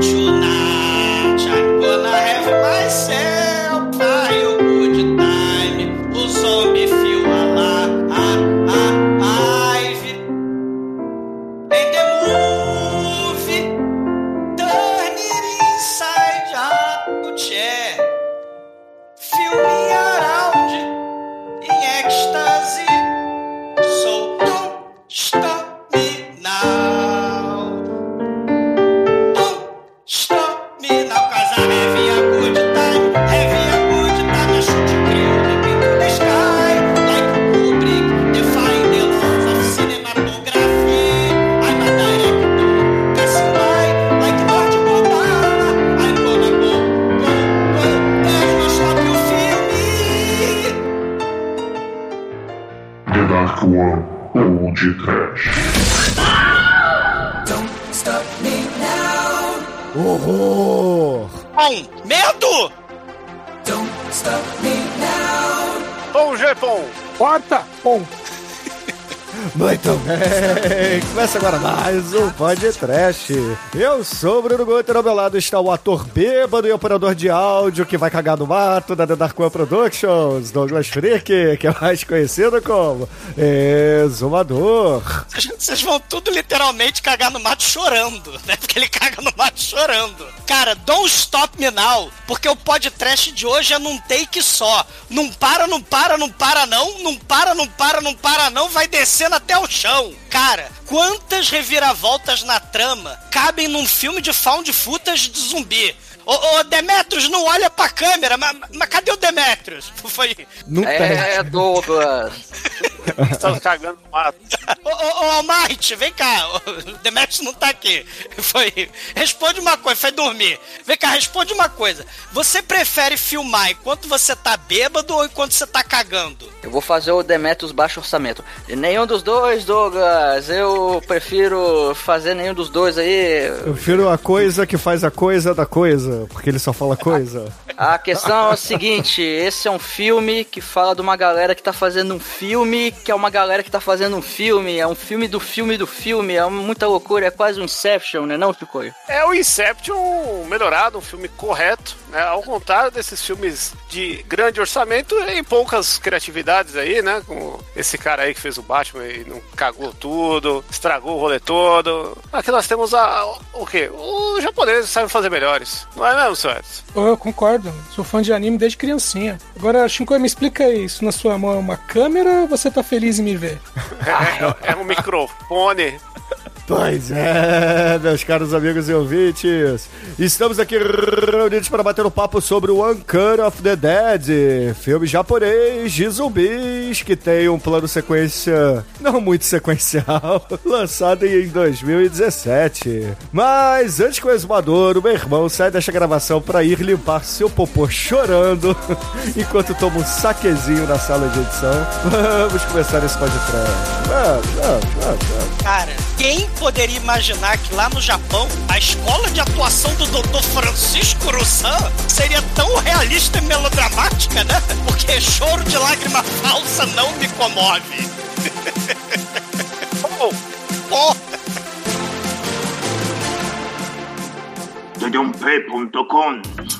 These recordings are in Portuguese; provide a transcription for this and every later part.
Tonight I'm gonna have myself mais um Pod Trash. Eu sou o Bruno Guter, ao meu lado está o ator bêbado e operador de áudio que vai cagar no mato da The Dark One Productions, Douglas Freak, que é mais conhecido como Exumador. Vocês vão tudo literalmente cagar no mato chorando, né? Porque ele caga no mato chorando. Cara, don't stop me now, porque o podcast de hoje é num take só. Não para, não para, não para não, não para, não para, não para não, vai descendo até o chão. Cara, quantas reviravoltas na trama cabem num filme de found footage de zumbi? Ô, ô Demetrius, não olha pra câmera, mas, mas cadê o Demetrius? Foi... Não tem. É, Douglas. Estamos cagando no mato. Ô, ô, ô Almighty, vem cá. O Demetrius não tá aqui. Foi. Responde uma coisa, foi dormir. Vem cá, responde uma coisa. Você prefere filmar enquanto você tá bêbado ou enquanto você tá cagando? Eu vou fazer o Demetrius baixo orçamento. E nenhum dos dois, Douglas. Eu prefiro fazer nenhum dos dois aí. Eu prefiro a coisa que faz a coisa da coisa, porque ele só fala coisa. A questão é o seguinte: esse é um filme que fala de uma galera que tá fazendo um filme, que é uma galera que tá fazendo um filme. É um filme do filme do filme. É muita loucura. É quase um Inception, né, não, Chicoio? É o Inception melhorado, um filme correto, né? Ao contrário desses filmes de grande orçamento e poucas criatividades aí, né? Como esse cara aí que fez o Batman e não cagou tudo, estragou o rolê todo. Aqui nós temos a. o quê? Os japoneses sabem fazer melhores. Não é mesmo, seu Edson? eu concordo. Sou fã de anime desde criancinha. Agora, Shinkoi, me explica isso. Na sua mão é uma câmera ou você tá feliz em me ver? É, é um microfone. Pois é, meus caros amigos e ouvintes, estamos aqui reunidos para bater um papo sobre o Uncut of the Dead, filme japonês de zumbis que tem um plano sequência não muito sequencial, lançado em 2017. Mas antes que o exumador, o meu irmão, saia desta gravação para ir limpar seu popô chorando, enquanto toma um saquezinho na sala de edição, vamos começar esse podcast. Vamos, vamos, vamos, vamos. Cara, quem poderia imaginar que lá no Japão a escola de atuação do Dr. Francisco Russan seria tão realista e melodramática, né? Porque choro de lágrima falsa não me comove. Oh, Dedump.com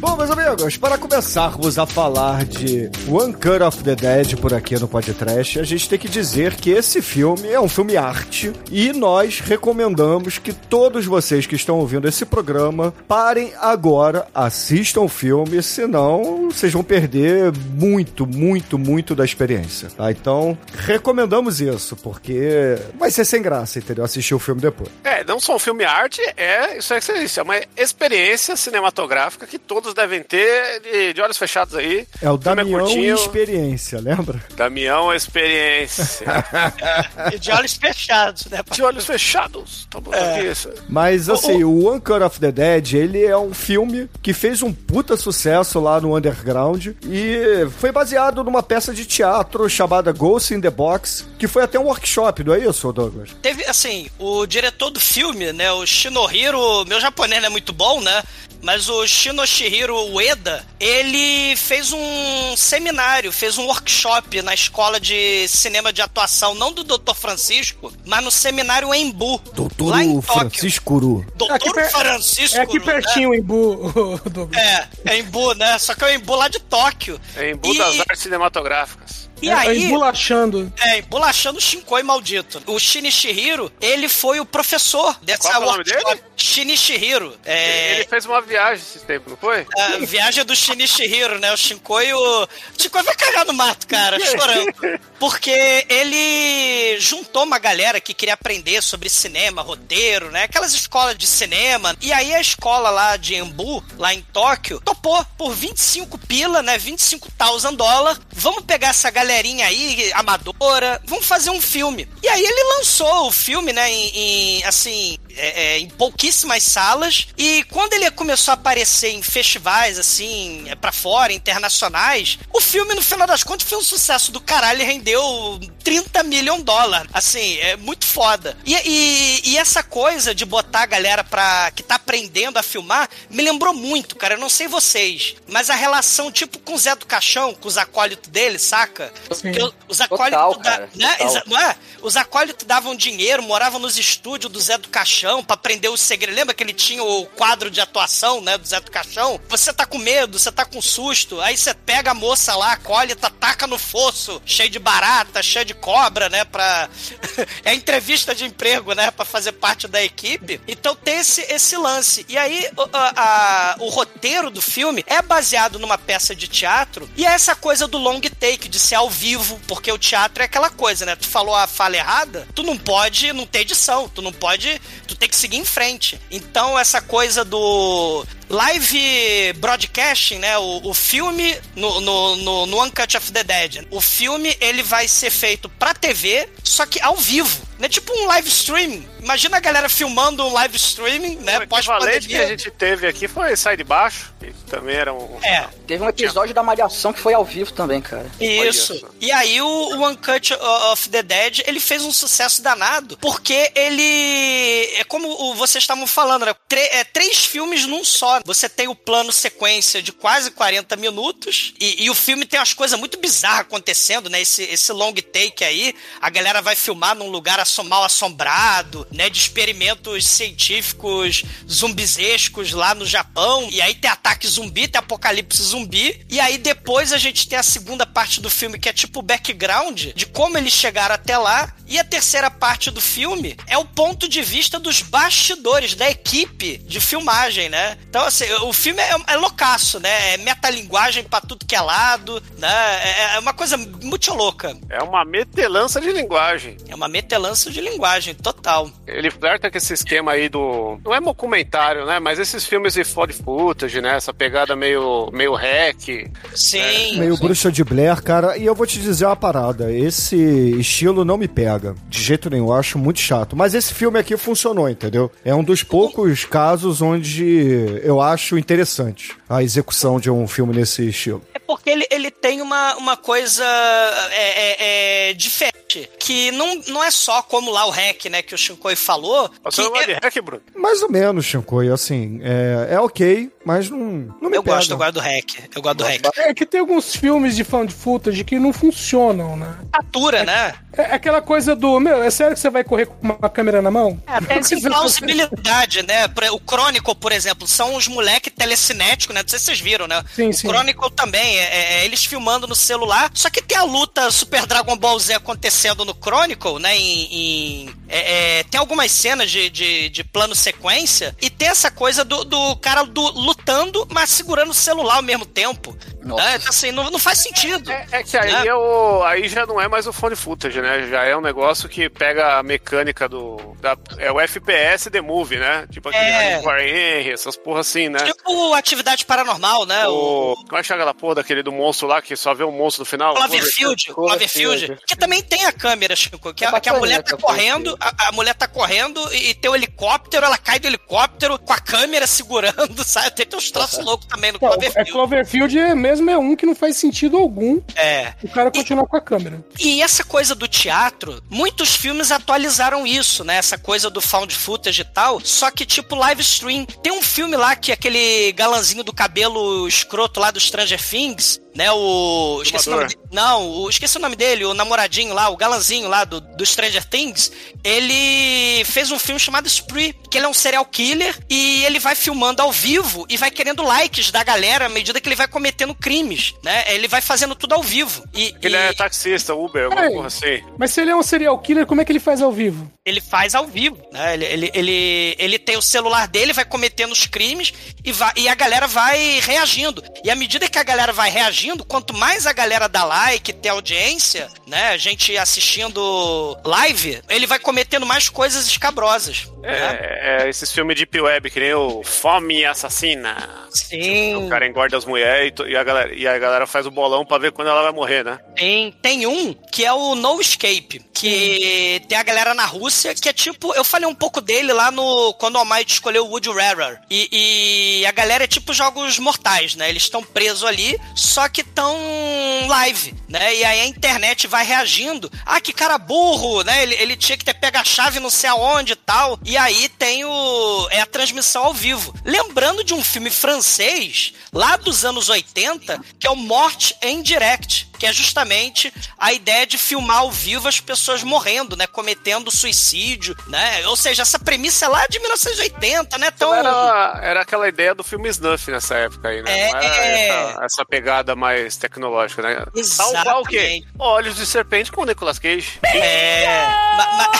Bom, meus amigos, para começarmos a falar de One Cut of the Dead por aqui no podcast, a gente tem que dizer que esse filme é um filme arte e nós recomendamos que todos vocês que estão ouvindo esse programa parem agora, assistam o filme, senão vocês vão perder muito, muito, muito da experiência, tá? Então, recomendamos isso, porque vai ser sem graça, entendeu? Assistir o filme depois. É, não só um filme arte, é isso é disse, é uma experiência cinematográfica que todos devem ter de, de olhos fechados aí. É o filme Damião e curtinho. Experiência, lembra? Damião Experiência. e de olhos fechados, né? de olhos fechados. Tá bom, É. isso. Mas assim, o One Cut of the Dead, ele é um filme que fez um puta sucesso lá no underground e foi baseado numa peça de teatro chamada Ghost in the Box, que foi até um workshop, não é isso, Douglas? Teve, assim, o diretor do filme, né, o Shinohiro, meu japonês não é muito bom, né, mas o Shinoshihiro Shinichiro Ueda, ele fez um seminário, fez um workshop na escola de cinema de atuação, não do Dr. Francisco, mas no seminário Embu. Doutor lá em Tóquio. Francisco Uru. Doutor per- Francisco. É aqui né? pertinho, em Bu, Douglas. É, é Embu, né? Só que é o Embu lá de Tóquio. Em Bu E- das Artes Cinematográficas. E É, aí, Embolachando. é, embolachando o Shinkoi maldito. O Shinichiro, ele foi o professor dessa Qual é o nome dele? Shinichiro. É, Ele fez uma viagem esse tempo, não foi? a viagem do Shinichiro, né? O Shinkoi, o... o Shinkoi vai cagar no mato, cara, chorando. Porque ele juntou uma galera que queria aprender sobre cinema, roteiro, né? Aquelas escolas de cinema. E aí a escola lá de Embu, lá em Tóquio, topou por 25 pila, né? 25 thousand dólares. Vamos pegar essa galerinha aí, amadora, vamos fazer um filme. E aí ele lançou o filme, né? Em, em, assim, é, é, em pouquíssimas salas. E quando ele começou a aparecer em festivais, assim, é, pra fora, internacionais, o filme, no final das contas, foi um sucesso do caralho e rendeu 30 milhões de dólares. Assim, é muito foda. E, e, e essa coisa de botar a galera pra, que tá aprendendo a filmar me lembrou muito, cara. Eu não sei vocês, mas a relação, tipo, com o Zé do Caixão, com os acólitos dele, saca? Sim. Os Total, acólitos. da- cara, né? total. Não é? Os acólitos davam dinheiro, moravam nos estúdios do Zé do Caixão pra aprender os segredos. Lembra que ele tinha o quadro de atuação, né, do Zé do Caixão? Você tá com medo, você tá com susto, aí você pega a moça lá, acólita, taca no fosso, cheio de barata, cheio de cobra, né, pra... é entrevista de emprego, né, pra fazer parte da equipe. Então tem esse, esse lance. E aí o, a- a- o roteiro do filme é baseado numa peça de teatro e é essa coisa do long take, de ser ao vivo, porque o teatro é aquela coisa, né? Tu falou a fala errada, tu não pode não ter edição, tu não pode, tu tem que seguir em frente. Então essa coisa do live broadcasting, né? O, o filme no, no, no, no Uncut of the Dead. O filme ele vai ser feito pra TV, só que ao vivo. Né? Tipo um live streaming. Imagina a galera filmando um live streaming, né? o equivalente que a gente teve aqui foi Sai de Baixo, que também era um... É, Teve um episódio da Malhação que foi ao vivo também, cara. Isso. Só. E aí o, o Uncut of the Dead, ele fez um sucesso danado, porque ele é como vocês estavam falando, né? Tre- é, três filmes num só. Você tem o plano sequência de quase 40 minutos e, e o filme tem umas coisas muito bizarras acontecendo, né? Esse, esse long take aí, a galera vai filmar num lugar mal assombrado, né? De experimentos científicos zumbizescos lá no Japão. E aí tem ataque zumbi, tem apocalipse zumbi. E aí depois a gente tem a segunda parte do filme, que é tipo o background de como eles chegaram até lá. E a terceira parte do filme é o ponto de vista dos bastidores, da equipe de filmagem, né? Então, assim, o filme é, é loucaço, né? É metalinguagem pra tudo que é lado, né? É, é uma coisa muito louca. É uma metelança de linguagem. É uma metelança de linguagem, total. Ele flerta com esse esquema aí do. Não é documentário, né? Mas esses filmes de found footage, né? Essa pegada meio, meio hack. Sim. Meio bruxa de Blair, cara. E eu vou te dizer uma parada. Esse estilo não me pega. De jeito nenhum. Eu acho muito chato. Mas esse filme aqui funcionou, entendeu? É um dos poucos casos onde eu acho interessante a execução de um filme nesse estilo. É porque ele, ele tem uma, uma coisa é, é, é, diferente. Que não, não é só como lá o hack, né, que o Shinkoi falou. Você que não gosta é- de hack, Bruno? Mais ou menos, Shinkoi. Assim, é, é ok, mas não, não me eu pega. gosto, eu gosto do hack. Eu gosto do hack. É que tem alguns filmes de found footage que não funcionam, né? Atura, né? É aquela coisa do, meu, é sério que você vai correr com uma câmera na mão? É, tem plausibilidade, né? O Chronicle, por exemplo, são uns moleque telecinético, né? Não sei se vocês viram, né? Sim, o sim. Chronicle também, é, é eles filmando no celular, só que tem a luta Super Dragon Ball Z acontecendo no Chronicle, né? Em, em- é, é, tem algumas cenas de, de, de plano sequência e tem essa coisa do, do cara do, lutando, mas segurando o celular ao mesmo tempo. Nossa. Né? Então, assim, não, não faz sentido. É, é que aí, Né? é o, aí já não é mais o phone footage, né? Já é um negócio que pega a mecânica do. Da, é o FPS The Movie, né? Tipo aquele É. Warren Henry, essas porra assim, né? Tipo atividade paranormal, né? O, O, como é que chama aquela porra daquele do monstro lá que só vê o monstro no final? Cloverfield, Cloverfield. Cloverfield, que também tem a câmera, Chico, que, É a, que a mulher tá Cloverfield. correndo, a, a mulher tá correndo e, e tem o helicóptero, ela cai do helicóptero com a câmera segurando, sabe? Tem, tem uns troços loucos também no Não, é Cloverfield. Cloverfield é mesmo é um que não faz sentido algum É. o cara continuar com a câmera. E essa coisa do teatro, muitos filmes atualizaram isso, né? Essa coisa do found footage e tal, só que tipo live stream. Tem um filme lá que aquele galanzinho do cabelo escroto lá do Stranger Things, né? O. Esqueci o nome dele. Não, o... esqueci o nome dele, o namoradinho lá, o galanzinho lá do, do Stranger Things. Ele fez um filme chamado Spree, que ele é um serial killer e ele vai filmando ao vivo e vai querendo likes da galera à medida que ele vai cometendo crimes, né? Ele vai fazendo tudo ao vivo. E, Ele e é taxista, Uber, alguma porra assim. Mas se ele é um serial killer, como é que ele faz ao vivo? ele faz ao vivo, né? Ele, ele, ele, ele tem o celular dele, vai cometendo os crimes e, vai, e a galera vai reagindo. E à medida que a galera vai reagindo, quanto mais a galera dá like, tem audiência, né? A gente assistindo live, ele vai cometendo mais coisas escabrosas. né? É, é esses filmes de Deep Web, que nem o Fome Assassina. Sim. O cara engorda as mulheres e, e a galera, e a galera faz o bolão pra ver quando ela vai morrer, né? Tem, tem um que é o No Escape, que tem a galera na Rússia, que é tipo, eu falei um pouco dele lá no quando o Almighty escolheu o Woody Rarer. E, e a galera é tipo jogos mortais, né? Eles estão presos ali, só que estão live, né? E aí a internet vai reagindo. Ah, que cara burro, né? Ele, ele tinha que ter pego a chave não sei aonde e tal. E aí tem o. É a transmissão ao vivo. Lembrando de um filme francês, lá dos anos 80, que é o Morte em Direct que é justamente a ideia de filmar ao vivo as pessoas morrendo, né, cometendo suicídio, né? Ou seja, essa premissa é lá de 1980, né? Tão Era, era aquela ideia do filme Snuff nessa época aí, né? É, Não era é. essa, essa pegada mais tecnológica, né? Exatamente. qual o quê? Olhos de serpente com o Nicolas Cage. É. ma- ma-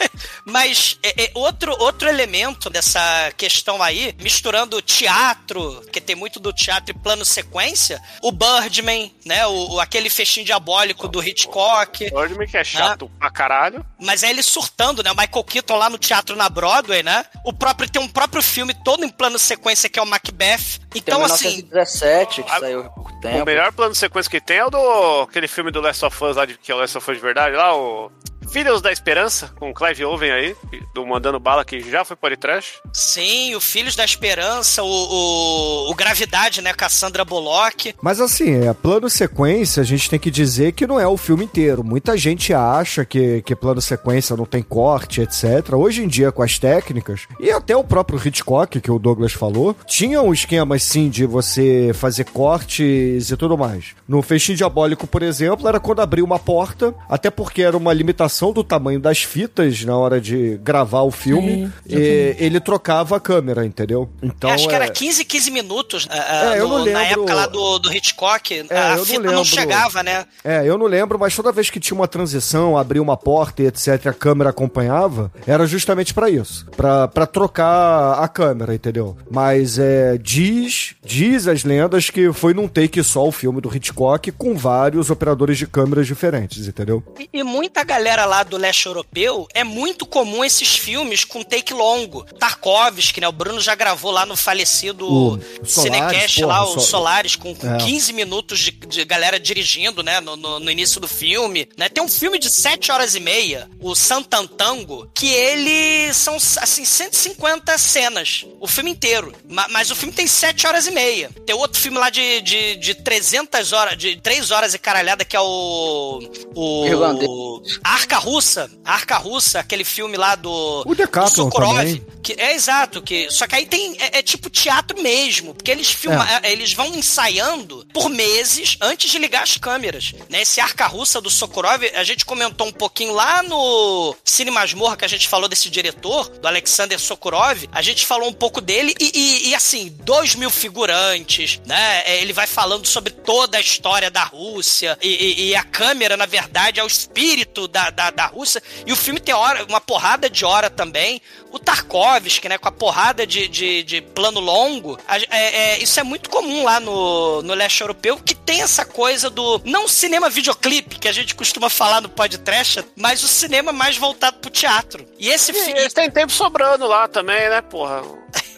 Mas é, é, outro, outro elemento dessa questão aí, misturando teatro, que tem muito do teatro e plano sequência, o Birdman, né? O, o- aquele festim diabólico do Hitchcock. Birdman que é chato pra caralho. Mas é ele surtando, né? O Michael Keaton lá no teatro na Broadway, né? O próprio tem um próprio filme todo em plano sequência que é o Macbeth. Tem Então, o assim, 1917, que Ah, saiu há pouco O tempo. melhor plano sequência que tem é o do aquele filme do Last of Us lá, de, que é o Last of Us de verdade, lá, o Filhos da Esperança, com o Clive Owen aí, do Mandando Bala, que já foi podcast. sim, o Filhos da Esperança, o, o, o Gravidade, né? Com a Sandra Bullock. Mas assim, é, plano sequência, a gente tem que dizer que não é o filme inteiro. Muita gente acha que, que plano sequência não tem corte, etc. Hoje em dia, com as técnicas, e até o próprio Hitchcock, que o Douglas falou, tinha um esquema assim de você fazer cortes e tudo mais. No Festim Diabólico, por exemplo, era quando abria uma porta, até porque era uma limitação do tamanho das fitas na hora de gravar o filme, e ele trocava a câmera, entendeu? Então, acho que é- era 15, 15 minutos ah, ah, É, eu no- não na lembro- época lá do, do Hitchcock. É, a eu não fita não, lembro. chegava, né? É, eu não lembro, mas toda vez que tinha uma transição, abria uma porta e etc, a câmera acompanhava, era justamente pra isso, Pra pra trocar a câmera, entendeu? Mas é diz, diz as lendas que foi num take só o filme do Hitchcock com vários operadores de câmeras diferentes, entendeu? E, e muita galera lá do leste europeu é muito comum esses filmes com take longo. Tarkovsky, né? O Bruno já gravou lá no falecido O Cinecast porra, lá, o Sol- Solaris, com, com É. 15 minutos de, de galera dirigindo, né? No, no- no início do filme. Né? Tem um filme de 7 horas e meia, o Santantango, que ele são, assim, 150 cenas. O filme inteiro. Ma- Mas, o filme tem 7 horas e meia. Tem outro filme lá de, de, de 300 horas, de 3 horas e caralhada, que é o... O... Irlandês. Arca Russa. A Arca Russa, aquele filme lá do... O Decathlon do Sokurov. também. Que, é exato, que só que aí tem é, é tipo teatro mesmo, porque eles filmam, é, eles vão ensaiando por meses antes de ligar as câmeras. Né? Esse Arca Russa do Sokurov, a gente comentou um pouquinho lá no Cine Masmorra que a gente falou desse diretor, do Alexander Sokurov, a gente falou um pouco dele e, e- e, assim, dois mil figurantes, né? É, Ele vai falando sobre toda a história da Rússia e, e- e a câmera, na verdade, é o espírito da, da, da Rússia. E o filme tem hora, uma porrada de hora também. O Tarkovsky, né, com a porrada de, de, de plano longo, é- é, isso é muito comum lá no, no leste europeu, que tem essa coisa do, não cinema videoclipe, que a gente costuma falar no podcast, mas o cinema mais voltado pro teatro. E esse E filme... eles têm tempo sobrando lá também, né, porra?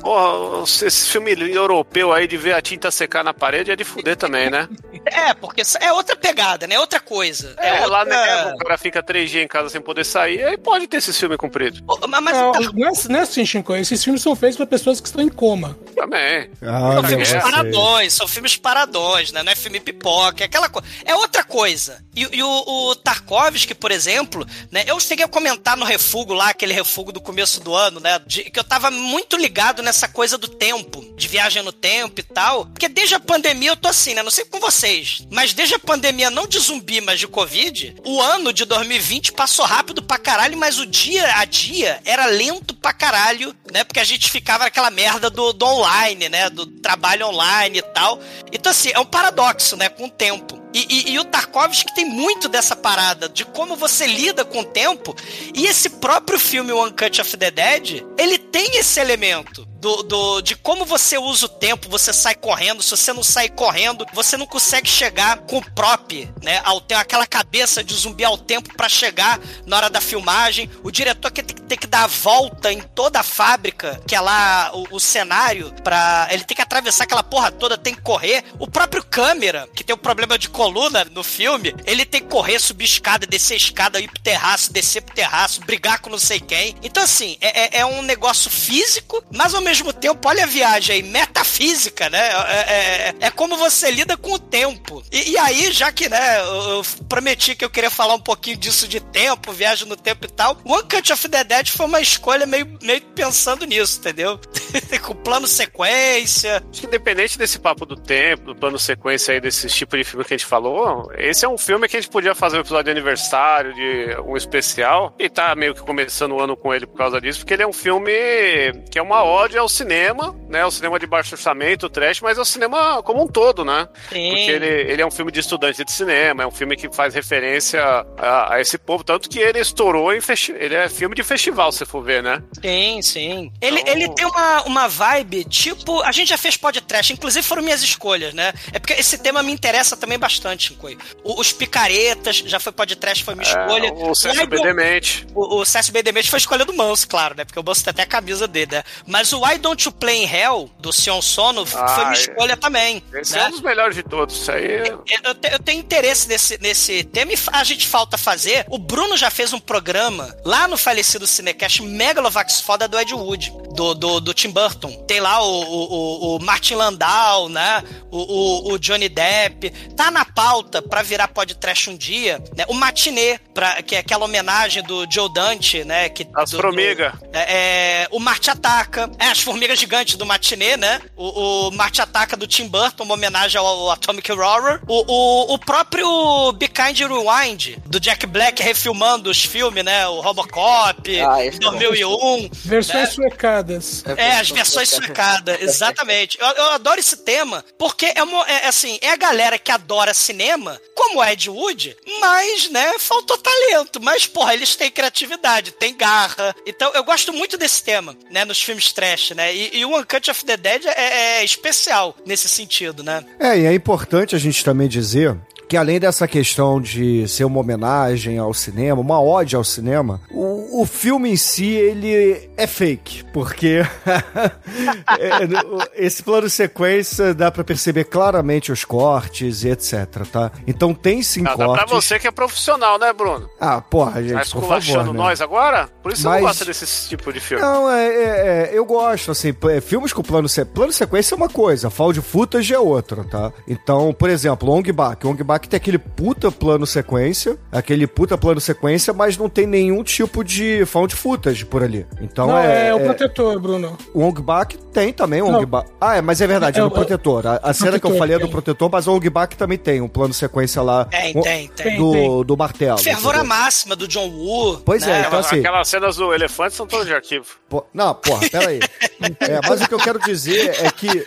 Porra, esse filme europeu aí de ver a tinta secar na parede é de fuder também, né? É, porque é outra pegada, né? É outra coisa. É, outra... lá neva, o cara fica três dias em casa sem poder sair, aí pode ter esse filme comprido. Mas, mas Não, não é, não é assim, Shinko. Esses filmes são feitos para pessoas que estão em coma. Também. Ah, São filmes paradões, são filmes paradões, né? Não é filme pipoca, é aquela coisa. É outra coisa. E, e o, o Tarkovsky, por exemplo, né? Eu cheguei a comentar no refugo lá, aquele refugo do começo do ano, né? de- que eu tava muito ligado nessa coisa do tempo, de viagem no tempo e tal. Porque desde a pandemia eu tô assim, né? Não sei com vocês, mas desde a pandemia, não de zumbi, mas de Covid, o ano de 2020 passou rápido pra caralho, mas o dia a dia era lento pra caralho, né? Porque a gente ficava naquela merda do, do online, né? Do trabalho online e tal. Então, assim, é um paradoxo, né? Com o tempo. E, e- e o Tarkovsky tem muito dessa parada de como você lida com o tempo. E esse próprio filme, One Cut of the Dead, ele tem esse elemento. Do, do- de como você usa o tempo, você sai correndo, se você não sai correndo, você não consegue chegar com o prop, né? Ao tempo, aquela cabeça de zumbi ao tempo pra chegar na hora da filmagem. O diretor que tem, que- tem que dar a volta em toda a fábrica, que é lá o, o cenário, pra. Ele tem que atravessar aquela porra toda, tem que correr. O próprio câmera, que tem um problema de coluna no filme, ele tem que correr, subir escada, descer escada, ir pro terraço, descer pro terraço, brigar com não sei quem. Então, assim, é, é- é um negócio físico, mas ao mesmo tempo, olha a viagem aí, metafísica, né? É, é- é como você lida com o tempo. E, e aí, já que, né, eu, prometi que eu queria falar um pouquinho disso de tempo, viagem no tempo e tal, One Cut of the Dead foi uma escolha meio, meio pensando nisso, entendeu? com plano sequência. Acho que independente desse papo do tempo, do plano sequência aí, desse tipo de filme que a gente falou, esse é um filme que a gente podia fazer um episódio de aniversário, de um especial, e tá meio que começando o ano com ele por causa disso, porque ele é um filme que é uma ode ao cinema, né? O cinema de baixo orçamento, trash, mas é o cinema como um todo, né? Sim. Porque ele, ele é um filme de estudante de cinema, é um filme que faz referência a, a esse povo, tanto que ele estourou em ele é filme de festival, se for ver, né? Sim, sim. Ele, Então- ele tem uma, uma vibe, tipo. A gente já fez podcast, inclusive foram minhas escolhas, né? É porque esse tema me interessa também bastante. O- Os picaretas, já foi podcast, foi minha escolha. É, o César Why Don't- Bedemente. O, o B. Demente foi escolha do Manso, claro, né? Porque o Manso tem até a camisa dele, né? Mas o Why Don't You Play in Hell, do Sion Sono, foi Ah, minha é. escolha também. Esse né? é um dos melhores de todos. Isso aí. é- Eu, eu tenho interesse nesse, nesse tema e a gente falta fazer. O Bruno já fez um programa lá no falecido Cinecast Megalovax foda do Ed Wood, do, do, do Tim Burton. Tem lá o, o, o- Martin Landau, né? O, o, o Johnny Depp. Tá na pauta pra virar podcast um dia, né? O Matinê, pra, que é aquela homenagem do Joe Dante, né? Que, As do- do- é, é, o Marte Ataca. É, as formigas gigantes do Matinê, né? O, o Marte Ataca do Tim Burton, uma homenagem ao, ao Atomic Horror. O, o, o próprio Be Kind Rewind, do Jack Black refilmando os filmes, né? O Robocop, Ah, esse é bom. 2001. Versões suecadas. É, as versões suecadas, exatamente. Eu, eu adoro esse tema, porque é, uma, é, assim, é a galera que adora cinema, como Ed Wood, mas, né, faltou talento. Mas, porra, eles têm criatividade, têm garra. Então, eu gosto muito desse tema, né, nos filmes trash, né? E, e o Uncut of the Dead é, é especial nesse sentido, né? É, e é importante a gente também dizer que além dessa questão de ser uma homenagem ao cinema, uma ode ao cinema, o, o filme em si, ele é fake, porque é, esse plano sequência dá pra perceber claramente os cortes e etc, tá? Então tem sim Ah, dá pra cortes. você que é profissional, né, Bruno? Ah, porra, gente, Tá por favor, né? nós agora? Por isso você Mas- não gosta desse tipo de filme. Não, é, é- é, eu gosto, assim, é, filmes com plano, se... plano sequência é uma coisa, found footage é outra, tá? Então, por exemplo, Ong Bak. Ong Bak tem aquele puta plano sequência, aquele puta plano sequência, mas não tem nenhum tipo de found footage por ali. Então Não, é... é, o é- protetor, Bruno. o Ong Bak tem também, o Não. Ong Bak. Ah, é, mas é verdade, é, É, o- protetor. A, a cena que eu falei é do protetor, mas o Ong Bak também tem um plano sequência lá. Tem, o- tem, tem. Do, Tem, do martelo. Fervura entendeu? máxima do John Woo. Pois é, né? então assim- Aquelas cenas do elefante são todas de arquivo. Pô, não, porra, peraí. É, mas o que eu quero dizer é que.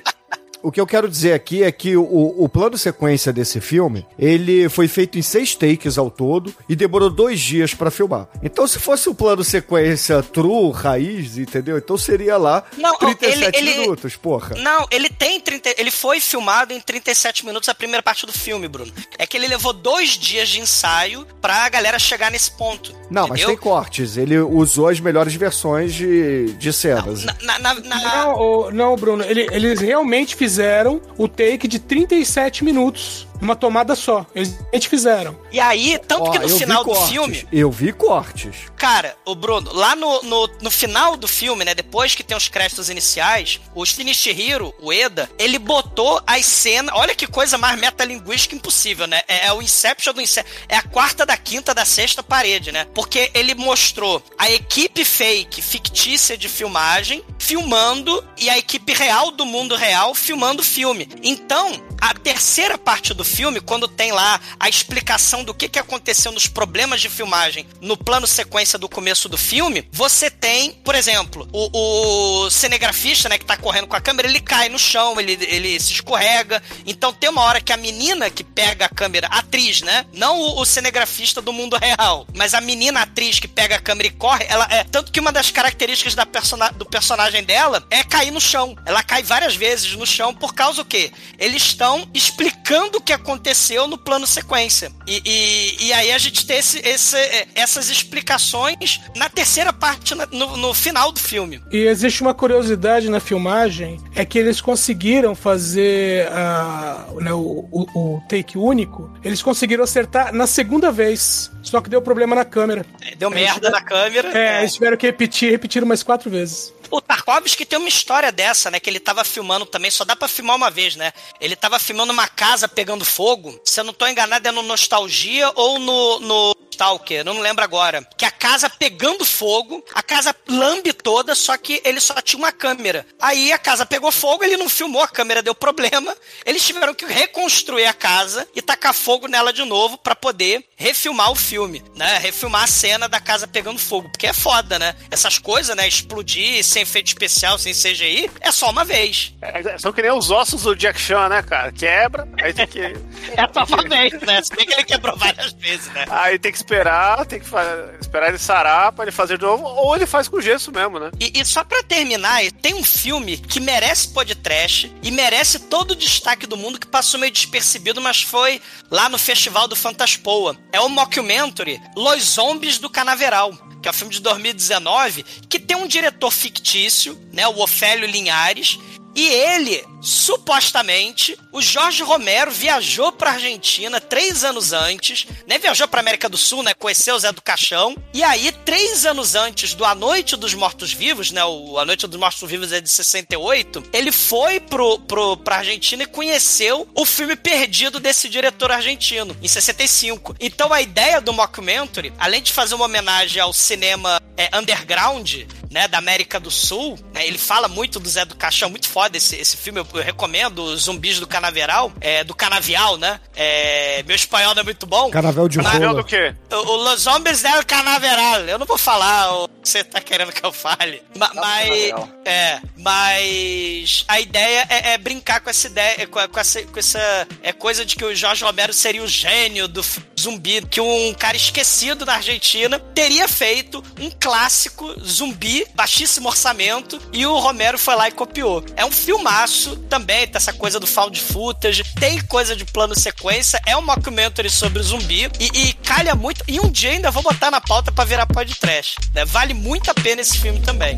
O que eu quero dizer aqui é que o, o plano sequência desse filme, ele foi feito em seis takes ao todo e demorou dois dias pra filmar. Então, se fosse o plano sequência true, raiz, entendeu? Então seria lá Não, 37 ele- ele- minutos, porra. Não, ele tem 30, ele foi filmado em 37 minutos a primeira parte do filme, Bruno. É que ele levou dois dias de ensaio pra galera chegar nesse ponto. Não, mas entendeu? tem cortes. Ele usou as melhores versões de, de cenas. Na, na, na- na- Não, o- não, Bruno, ele- eles realmente fizeram o take de 37 minutos. Numa tomada só. Eles eles fizeram. E aí, tanto Ó, que no final do cortes, filme, Eu vi cortes. Cara, o Bruno, lá no, no, no final do filme, né? Depois que tem os créditos iniciais, o Shinichihiro, o Eda, ele botou as cenas. Olha que coisa mais metalinguística impossível, né? É, é o Inception do Inception. É a quarta da quinta da sexta parede, né? Porque ele mostrou a equipe fake, fictícia de filmagem, filmando, e a equipe real do mundo real filmando o filme. Então, a terceira parte do filme, quando tem lá a explicação do que, que aconteceu nos problemas de filmagem no plano sequência do começo do filme, você tem, por exemplo, o, o cinegrafista, né, que tá correndo com a câmera, ele cai no chão, ele, ele se escorrega. Então tem uma hora que a menina que pega a câmera, a atriz, né? Não o, o cinegrafista do mundo real, mas a menina atriz que pega a câmera e corre, ela é. Tanto que uma das características da persona, do personagem dela é cair no chão. Ela cai várias vezes no chão por causa do quê? Eles estão explicando o que aconteceu no plano sequência. E, e, e aí a gente tem esse, esse, essas explicações na terceira parte, no, no final do filme. E existe uma curiosidade na filmagem, é que eles conseguiram fazer uh, né, o, o, o take único, eles conseguiram acertar na segunda vez. Só que deu problema na câmera. É, deu merda na câmera. É, eles tiveram que repetir, repetir umas quatro vezes. O Tarkovsky tem uma história dessa, né? Que ele tava filmando também, só dá pra filmar uma vez, né? Ele tava filmando uma casa pegando fogo. Se eu não tô enganado, é no Nostalgia ou no, no Stalker, não lembro agora. Que a casa pegando fogo, a casa lambe toda, só que ele só tinha uma câmera. Aí a casa pegou fogo, ele não filmou, a câmera deu problema. Eles tiveram que reconstruir a casa e tacar fogo nela de novo para poder refilmar o filme, né? Refilmar a cena da casa pegando fogo, porque é foda, né? Essas coisas, né? Explodir sem efeito especial, sem CGI, é só uma vez. É, são que nem os ossos do Jack Chan, né, cara? Quebra, aí tem que. é só uma vez, né? Se bem que ele quebrou várias vezes, né? Aí tem que esperar, tem que esperar ele sarar pra ele fazer de novo, ou ele faz com gesso mesmo, né? E, e só pra terminar, tem um filme que merece podcast e merece todo o destaque do mundo que passou meio despercebido, mas foi lá no Festival do Fantaspoa. É o mockumentary Los Zombies do Canaveral que é um filme de 2019, que tem um diretor fictício, né, o Ofélio Linhares, e ele, supostamente, o Jorge Romero viajou pra Argentina três anos antes, né? Viajou pra América do Sul, né? Conheceu o Zé do Caixão. E aí, três anos antes do A Noite dos Mortos-Vivos, né? O A Noite dos Mortos-Vivos é de 68. Ele foi pro, pro, pra Argentina e conheceu o filme perdido desse diretor argentino, em 65. Então, a ideia do mockumentary, além de fazer uma homenagem ao cinema é, underground, né, da América do Sul, né, ele fala muito do Zé do Caixão, muito foda esse, esse filme, eu, eu recomendo, Zumbis do Canaveral, é, do Canavial, né, é, meu espanhol não é muito bom. Canavel de Canavial rola. do quê? O, o Los Zombies del Canaveral, eu não vou falar o que você tá querendo que eu fale, Ma, mas, é, mas a ideia é, é brincar com essa ideia, com, com essa, com essa é coisa de que o Jorge Romero seria o gênio do zumbi, que um cara esquecido na Argentina teria feito um clássico zumbi, baixíssimo orçamento, e o Romero foi lá e copiou. É um filmaço também, tem essa coisa do found footage, tem coisa de plano sequência, é um mockumentary sobre zumbi, e, e calha muito, e um dia ainda vou botar na pauta pra virar podcast. Né? Vale muito a pena esse filme também.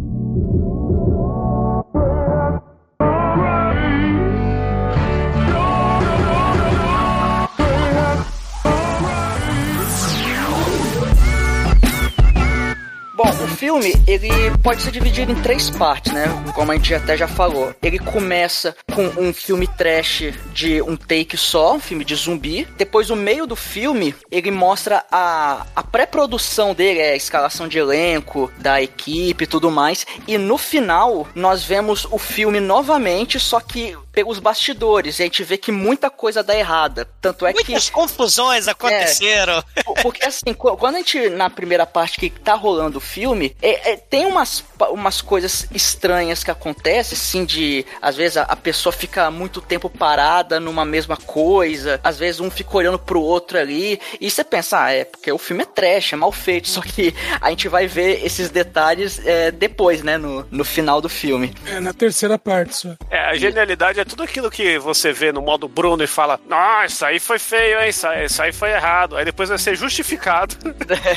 filme, ele pode ser dividido em três partes, né? Como a gente até já falou. Ele começa com um filme trash de um take só, um filme de zumbi. Depois, o meio do filme, ele mostra a, a pré-produção dele, a escalação de elenco, da equipe e tudo mais. E no final, nós vemos o filme novamente, só que pelos bastidores. E a gente vê que muita coisa dá errada. Tanto é que... Muitas confusões aconteceram. Por- Porque assim, qu- quando a gente, na primeira parte que tá rolando o filme, é, é, tem umas, umas coisas estranhas que acontecem, assim, de às vezes a, a pessoa fica muito tempo parada numa mesma coisa, às vezes um fica olhando pro outro ali, e você pensa, ah, é porque o filme é trash, é mal feito, só que a gente vai ver esses detalhes é, depois, né, no, no final do filme. É, na terceira parte só. É, a genialidade é tudo aquilo que você vê no modo Bruno e fala: Nossa, isso aí foi feio, hein? Isso aí, isso aí foi errado. Aí depois vai ser justificado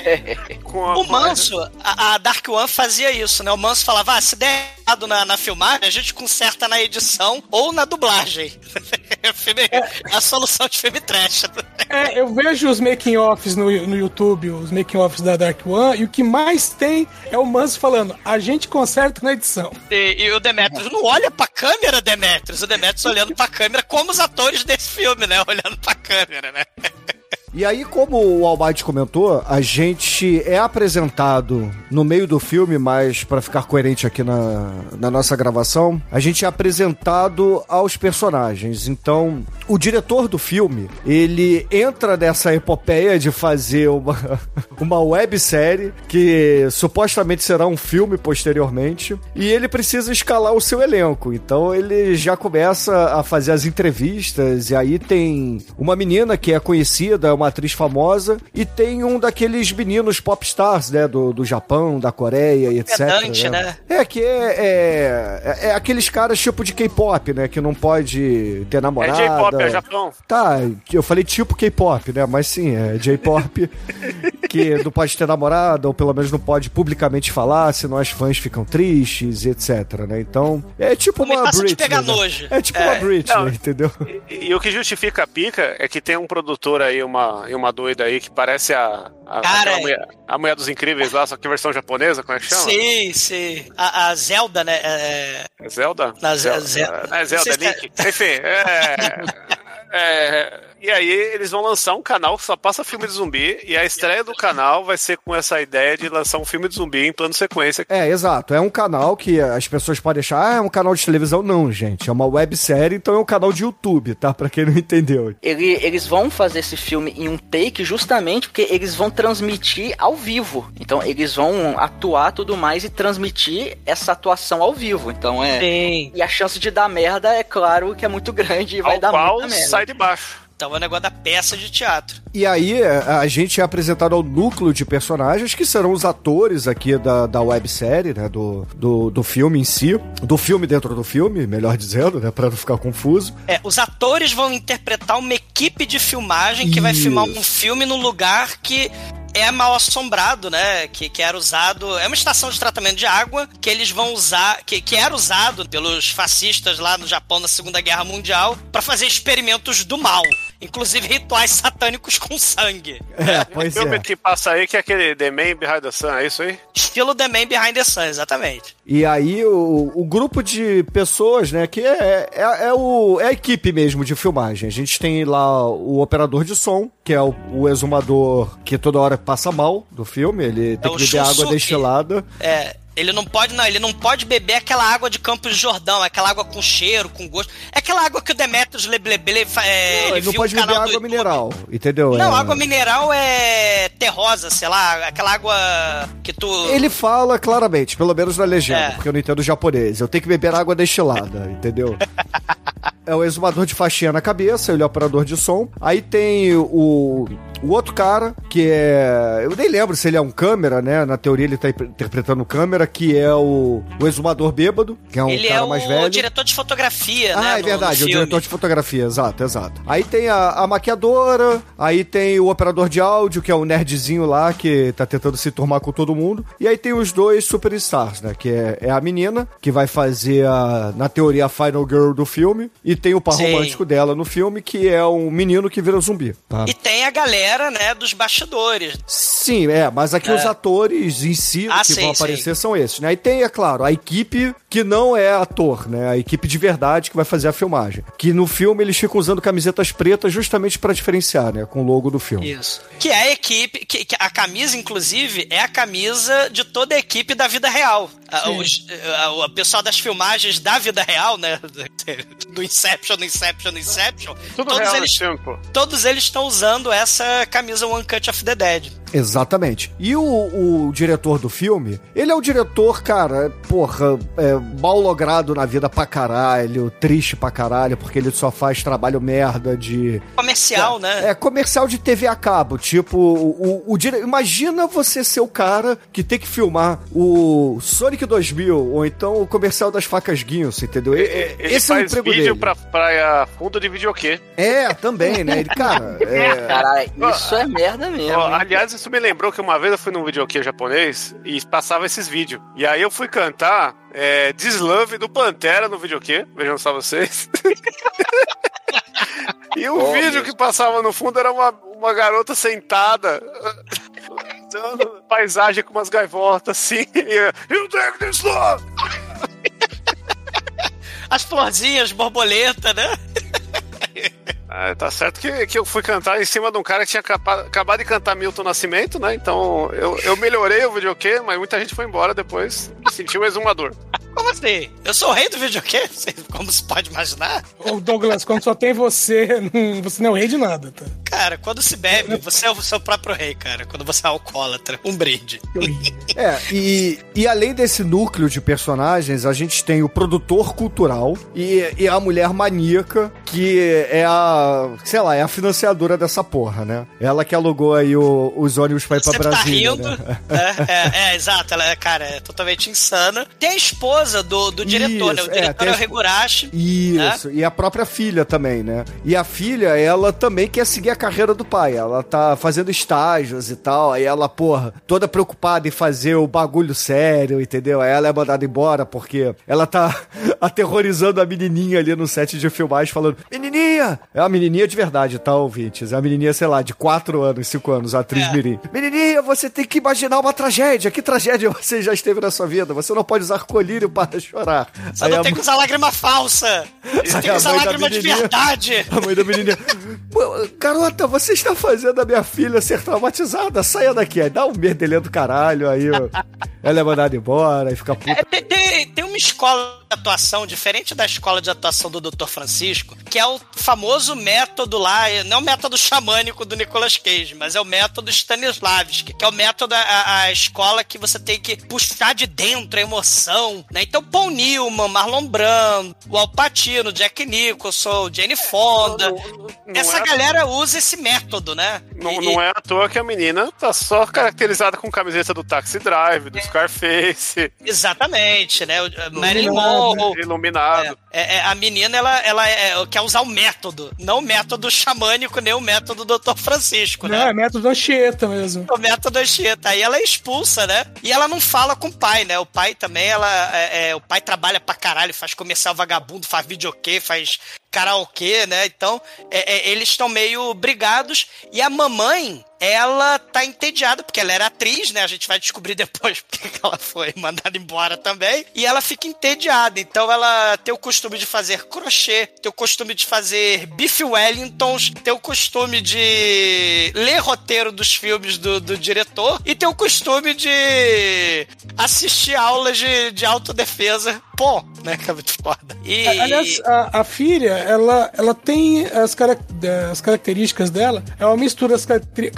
com a. O Manso, a, a Dark One fazia isso, né? O Manso falava, ah, se der errado na, na filmagem, a gente conserta na edição ou na dublagem. Filme- é a solução de filme trash. É, eu vejo os making-offs no, no YouTube, os making-offs da Dark One, e o que mais tem é o Manso falando, a gente conserta na edição. E, e o Demetrius não olha pra câmera, Demetrius. O Demetrius olhando pra câmera como os atores desse filme, né? Olhando pra câmera, né? E aí, como o Almighty comentou, a gente é apresentado no meio do filme, mas para ficar coerente aqui na, na nossa gravação, a gente é apresentado aos personagens. Então, o diretor do filme, ele entra nessa epopeia de fazer uma, uma websérie que supostamente será um filme posteriormente, e ele precisa escalar o seu elenco. Então, ele já começa a fazer as entrevistas, e aí tem uma menina que é conhecida, é uma atriz famosa, e tem um daqueles meninos popstars, né, do, do Japão, da Coreia e etc. Pedante, né? É, que é, é, é aqueles caras tipo de K-pop, né, que não pode ter É namorada. J-pop, é Japão. Tá, eu falei tipo K-pop, né? Mas sim, é J-pop que não pode ter namorada, ou pelo menos não pode publicamente falar, senão as fãs ficam tristes, etc, né? Então, é tipo é uma de Britney. pegar né? nojo. É tipo É, uma Britney, não. entendeu? E, e o que justifica a pica é que tem um produtor aí, uma, e uma doida aí, que parece a. a, Cara, é. mulher, a mulher dos incríveis lá, só que versão japonesa, como é que chama? Sim, sim. A, a Zelda, né? é- É Zelda? Na Ze- Zelda, é Zelda, é sei se Link. Enfim, é, é, E aí eles vão lançar um canal que só passa filme de zumbi, e a estreia do canal vai ser com essa ideia de lançar um filme de zumbi em plano sequência. É, exato. É um canal que as pessoas podem achar, ah, é um canal de televisão. Não, gente. É uma websérie, então é um canal de YouTube, tá? Pra quem não entendeu. Ele- eles vão fazer esse filme em um take justamente porque eles vão transmitir ao vivo. Então eles vão atuar tudo mais e transmitir essa atuação ao vivo. Então é. Sim. E a chance de dar merda é claro que é muito grande e vai Ao dar qual muita merda. sai de baixo. Então é o negócio da peça de teatro. E aí, a gente é apresentado ao núcleo de personagens que serão os atores aqui da, da websérie, né? Do, do, do filme em si. Do filme dentro do filme, melhor dizendo, né? Pra não ficar confuso. É, os atores vão interpretar uma equipe de filmagem que vai Isso. filmar um filme num lugar que é mal assombrado, né? Que, que era usado. É uma estação de tratamento de água que eles vão usar. Que, que era usado pelos fascistas lá no Japão na Segunda Guerra Mundial para fazer experimentos do mal. Inclusive rituais satânicos com sangue. É, pois filme é. que passa aí que é aquele The Man Behind the Sun, é isso aí? Estilo The Man Behind the Sun, exatamente. E aí, o, o grupo de pessoas, né? Que é, é, é o, é a equipe mesmo de filmagem. A gente tem lá o operador de som, que é o, o exumador que toda hora passa mal do filme. Ele tem É que beber água destilada. É, ele não pode, não, ele não pode beber aquela água de Campos de Jordão, aquela água com cheiro, com gosto. É aquela água que o Demetrius Leblebele é, Não, ele não viu pode beber água mineral, entendeu? Não, É- água mineral é terrosa, sei lá, aquela água que tu. Ele fala claramente, pelo menos na legenda, É. porque eu não entendo japonês. Eu tenho que beber água destilada, entendeu? É o exumador de faixinha na cabeça, ele é o operador de som. Aí tem o, o outro cara, que é. Eu nem lembro se ele é um câmera, né? Na teoria ele tá inter- interpretando câmera, que é o, o exumador bêbado, que é um ele cara é o mais velho. diretor de fotografia, né? Ah, é no- no verdade, o diretor de fotografia, exato, exato. Aí tem a, a maquiadora, aí tem o operador de áudio, que é o nerdzinho lá, que tá tentando se turmar com todo mundo. E aí tem os dois superstars, né? Que é, é a menina, que vai fazer, a, na teoria, a final girl do filme. E tem o par Sim. romântico dela no filme, que é um menino que vira zumbi. Tá? E tem a galera, né, dos bastidores. Sim, é, mas aqui os atores em si Ah, que sim, vão aparecer são esses, né? E tem, é claro, a equipe que não é ator, né? A equipe de verdade que vai fazer a filmagem. Que no filme eles ficam usando camisetas pretas justamente pra diferenciar, né? Com o logo do filme. Isso. Que é a equipe, que, que a camisa, inclusive, é a camisa de toda a equipe da vida real. A, os, a- o pessoal das filmagens da vida real, né? Do Inception, do Inception, do Inception. Tudo todos real eles todos eles estão usando essa camisa One Cut of the Dead. Exatamente. E o, o diretor do filme, ele é o diretor, cara, porra, é, mal logrado na vida pra caralho, triste pra caralho, porque ele só faz trabalho merda de. Comercial, né? É, comercial de TV a cabo. Tipo, o, o, o dire... imagina você ser o cara que tem que filmar o Sonic 2000 ou então o comercial das facas Guinso, entendeu? E- e- Ele Esse é o faz emprego vídeo dele. pra, pra fundo de videokê. É, também, né? Ele, cara, é. Caralho, isso é merda mesmo. Ó, aliás, isso me lembrou que uma vez eu fui num videokê japonês e passava esses vídeos. E aí eu fui cantar é, Dislove do Pantera no videokê. Vejam só vocês. e o Oh, vídeo meu. que passava no fundo era uma, uma garota sentada. dando Paisagem com umas gaivotas assim. You take this love! As florzinhas, borboleta, né? Ah, tá certo que, que eu fui cantar em cima de um cara que tinha capa- acabado de cantar Milton Nascimento, né? Então eu, eu melhorei o videokê, mas muita gente foi embora depois e sentiu um exumador. Como assim? Eu sou o rei do videokê? Como se pode imaginar? Ô, Douglas, quando só tem você, você não é o rei de nada, tá? Cara, quando se bebe, você é o seu próprio rei, cara. Quando você é alcoólatra. Um brinde. É, e, e além desse núcleo de personagens, a gente tem o produtor cultural e, e a mulher maníaca, que é a, sei lá, é a financiadora dessa porra, né? Ela que alugou aí o- os ônibus pra ir pra Sempre tá Brasília. rindo. né? É, é, é, exato. Ela, é, cara, é totalmente insana. Tem a esposa do, do diretor, né? Isso, O é, diretor é, o Higurashi. Isso, e a própria filha também, né? E a filha, ela também quer seguir a carreira do pai. Ela tá fazendo estágios e tal. Aí ela, porra, toda preocupada em fazer o bagulho sério, entendeu? Aí ela é mandada embora porque ela tá aterrorizando a menininha ali no set de filmagem, falando: Menininha! Uma menininha de verdade, tá, ouvintes? É uma menininha, sei lá, de 4 anos, 5 anos, a atriz É. Mirim. Menininha, você tem que imaginar uma tragédia. Que tragédia você já esteve na sua vida? Você não pode usar colírio para chorar. Você Aí não a tem que usar lágrima falsa. Você Aí tem a que usar lágrima de verdade. A mãe da menininha. "Pô, Garota, você está fazendo a minha filha ser traumatizada. Saia daqui. Aí dá um merdelhão do caralho. Aí ela é mandada embora. Aí fica puta. É, tem- tem uma escola de atuação diferente da escola de atuação do Dr. Francisco, que é o famoso método lá, não é o método xamânico do Nicolas Cage, mas é o método Stanislavski, que é o método, a, a escola que você tem que puxar de dentro a emoção, né? Então, Paul Newman, Marlon Brando, o Al Pacino, Jack Nicholson, Jane Fonda, Não- não- não essa é- galera usa esse método, né? Não, E- não é à toa que a menina tá só caracterizada com camiseta do Taxi Drive, do Scarface, Exatamente, né? O- Marilyn Iluminado, Monroe, iluminado. É, é, a menina, ela, ela é- quer usar o método, não o método xamânico, nem o método do Dr. Francisco, Não, né? é método Anchieta mesmo. O método Anchieta. Aí ela é expulsa, né? E ela não fala com o pai, né? O pai também, ela. é- é, o pai trabalha pra caralho, faz comercial vagabundo, faz videokê, faz karaokê, né? Então, é, é, eles estão meio brigados. E a mamãe, ela tá entediada, porque ela era atriz, né? A gente vai descobrir depois porque que ela foi mandada embora também. E ela fica entediada. Então, ela tem o costume de fazer crochê, tem o costume de fazer bife Wellingtons, tem o costume de ler roteiro dos filmes do, do diretor e tem o costume de assistir aulas de, de autodefesa. Pô, né? Que é muito foda. E, Aliás, a, a filha, ela, ela tem as, carac- as características dela, é uma mistura das características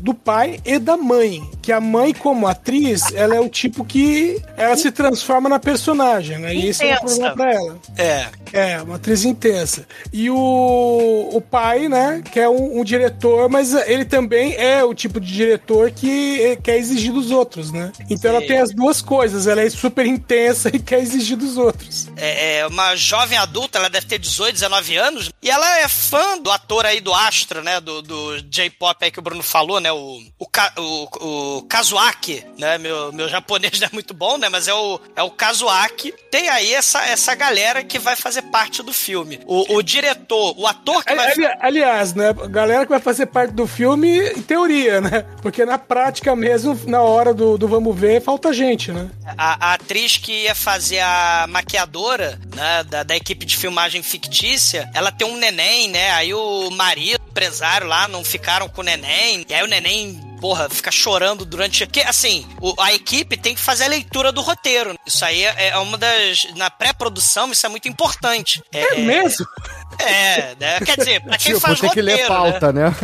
do pai e da mãe. Que a mãe, como atriz, ela é o tipo que ela se transforma na personagem, né? E esse é o Intensa. problema pra ela. é, É, uma atriz intensa. E o, o pai, né, que é um, um diretor, mas ele também é o tipo de diretor que quer exigir dos outros, né? Então ela Sim. tem as duas coisas, ela é super intensa e quer exigir dos outros. é, é uma jovem adulta, ela deve ter 18, 19 anos, e ela é fã do ator aí do Astro, né? Do, do J-pop aí que o Bruno falou, né? O, o, o, o Kazuaki, né? Meu, meu japonês não é muito bom, né? Mas é o, é o Kazuaki. Tem aí essa, essa galera que vai fazer parte do filme. O, o diretor, o ator que vai. ali- aliás, né, galera que vai fazer parte do filme, em teoria, né? Porque na prática mesmo, na hora do, do vamos ver, falta gente, né? A, a atriz que ia fazer a maquiadora né, da, da equipe de filmagem fictícia, ela tem um neném, né? Aí o marido, o empresário lá, não ficaram com o neném. E aí o neném, porra, fica chorando durante. Porque, assim, o- a equipe tem que fazer a leitura do roteiro. Isso aí é, é uma das. Na pré-produção, isso é muito importante. É mesmo? É, né? Quer dizer, pra quem Tipo, faz tem que roteiro. ler pauta, né? Né?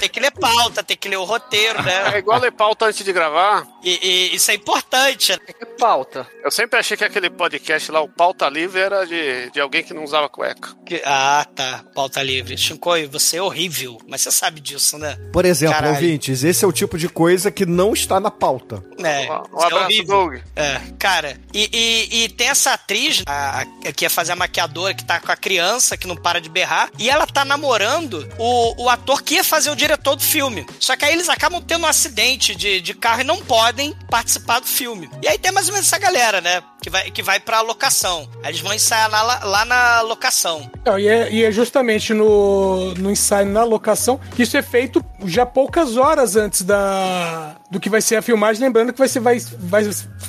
Tem que ler pauta, tem que ler o roteiro, É né? igual ler pauta antes de gravar. E, e isso é importante. né? Que pauta. Eu sempre achei que aquele podcast lá, o Pauta Livre, era de, de alguém que não usava cueca. Que- Ah, tá. Pauta livre. Shinkoi, você é horrível. Mas você sabe disso, né? Por exemplo, Caralho. ouvintes, esse é o tipo de coisa que não está na pauta. É, Um você é abraço, horrível. Doug. É, cara, e, e, e tem essa atriz, a, a- que ia fazer a maquiadora, que tá com a criança, que não para de berrar, e ela tá namorando o, o ator que ia fazer o diretor do filme. Só que aí eles acabam tendo um acidente de, de carro e não podem participar do filme. E aí tem mais ou menos essa galera, né? Que vai, que vai pra locação. Aí eles vão ensaiar lá, lá, na locação. Não, e, é, e é justamente no, no ensaio, na locação, que isso é feito já poucas horas antes da, do que vai ser a filmagem. Lembrando que vai ser, vai, vai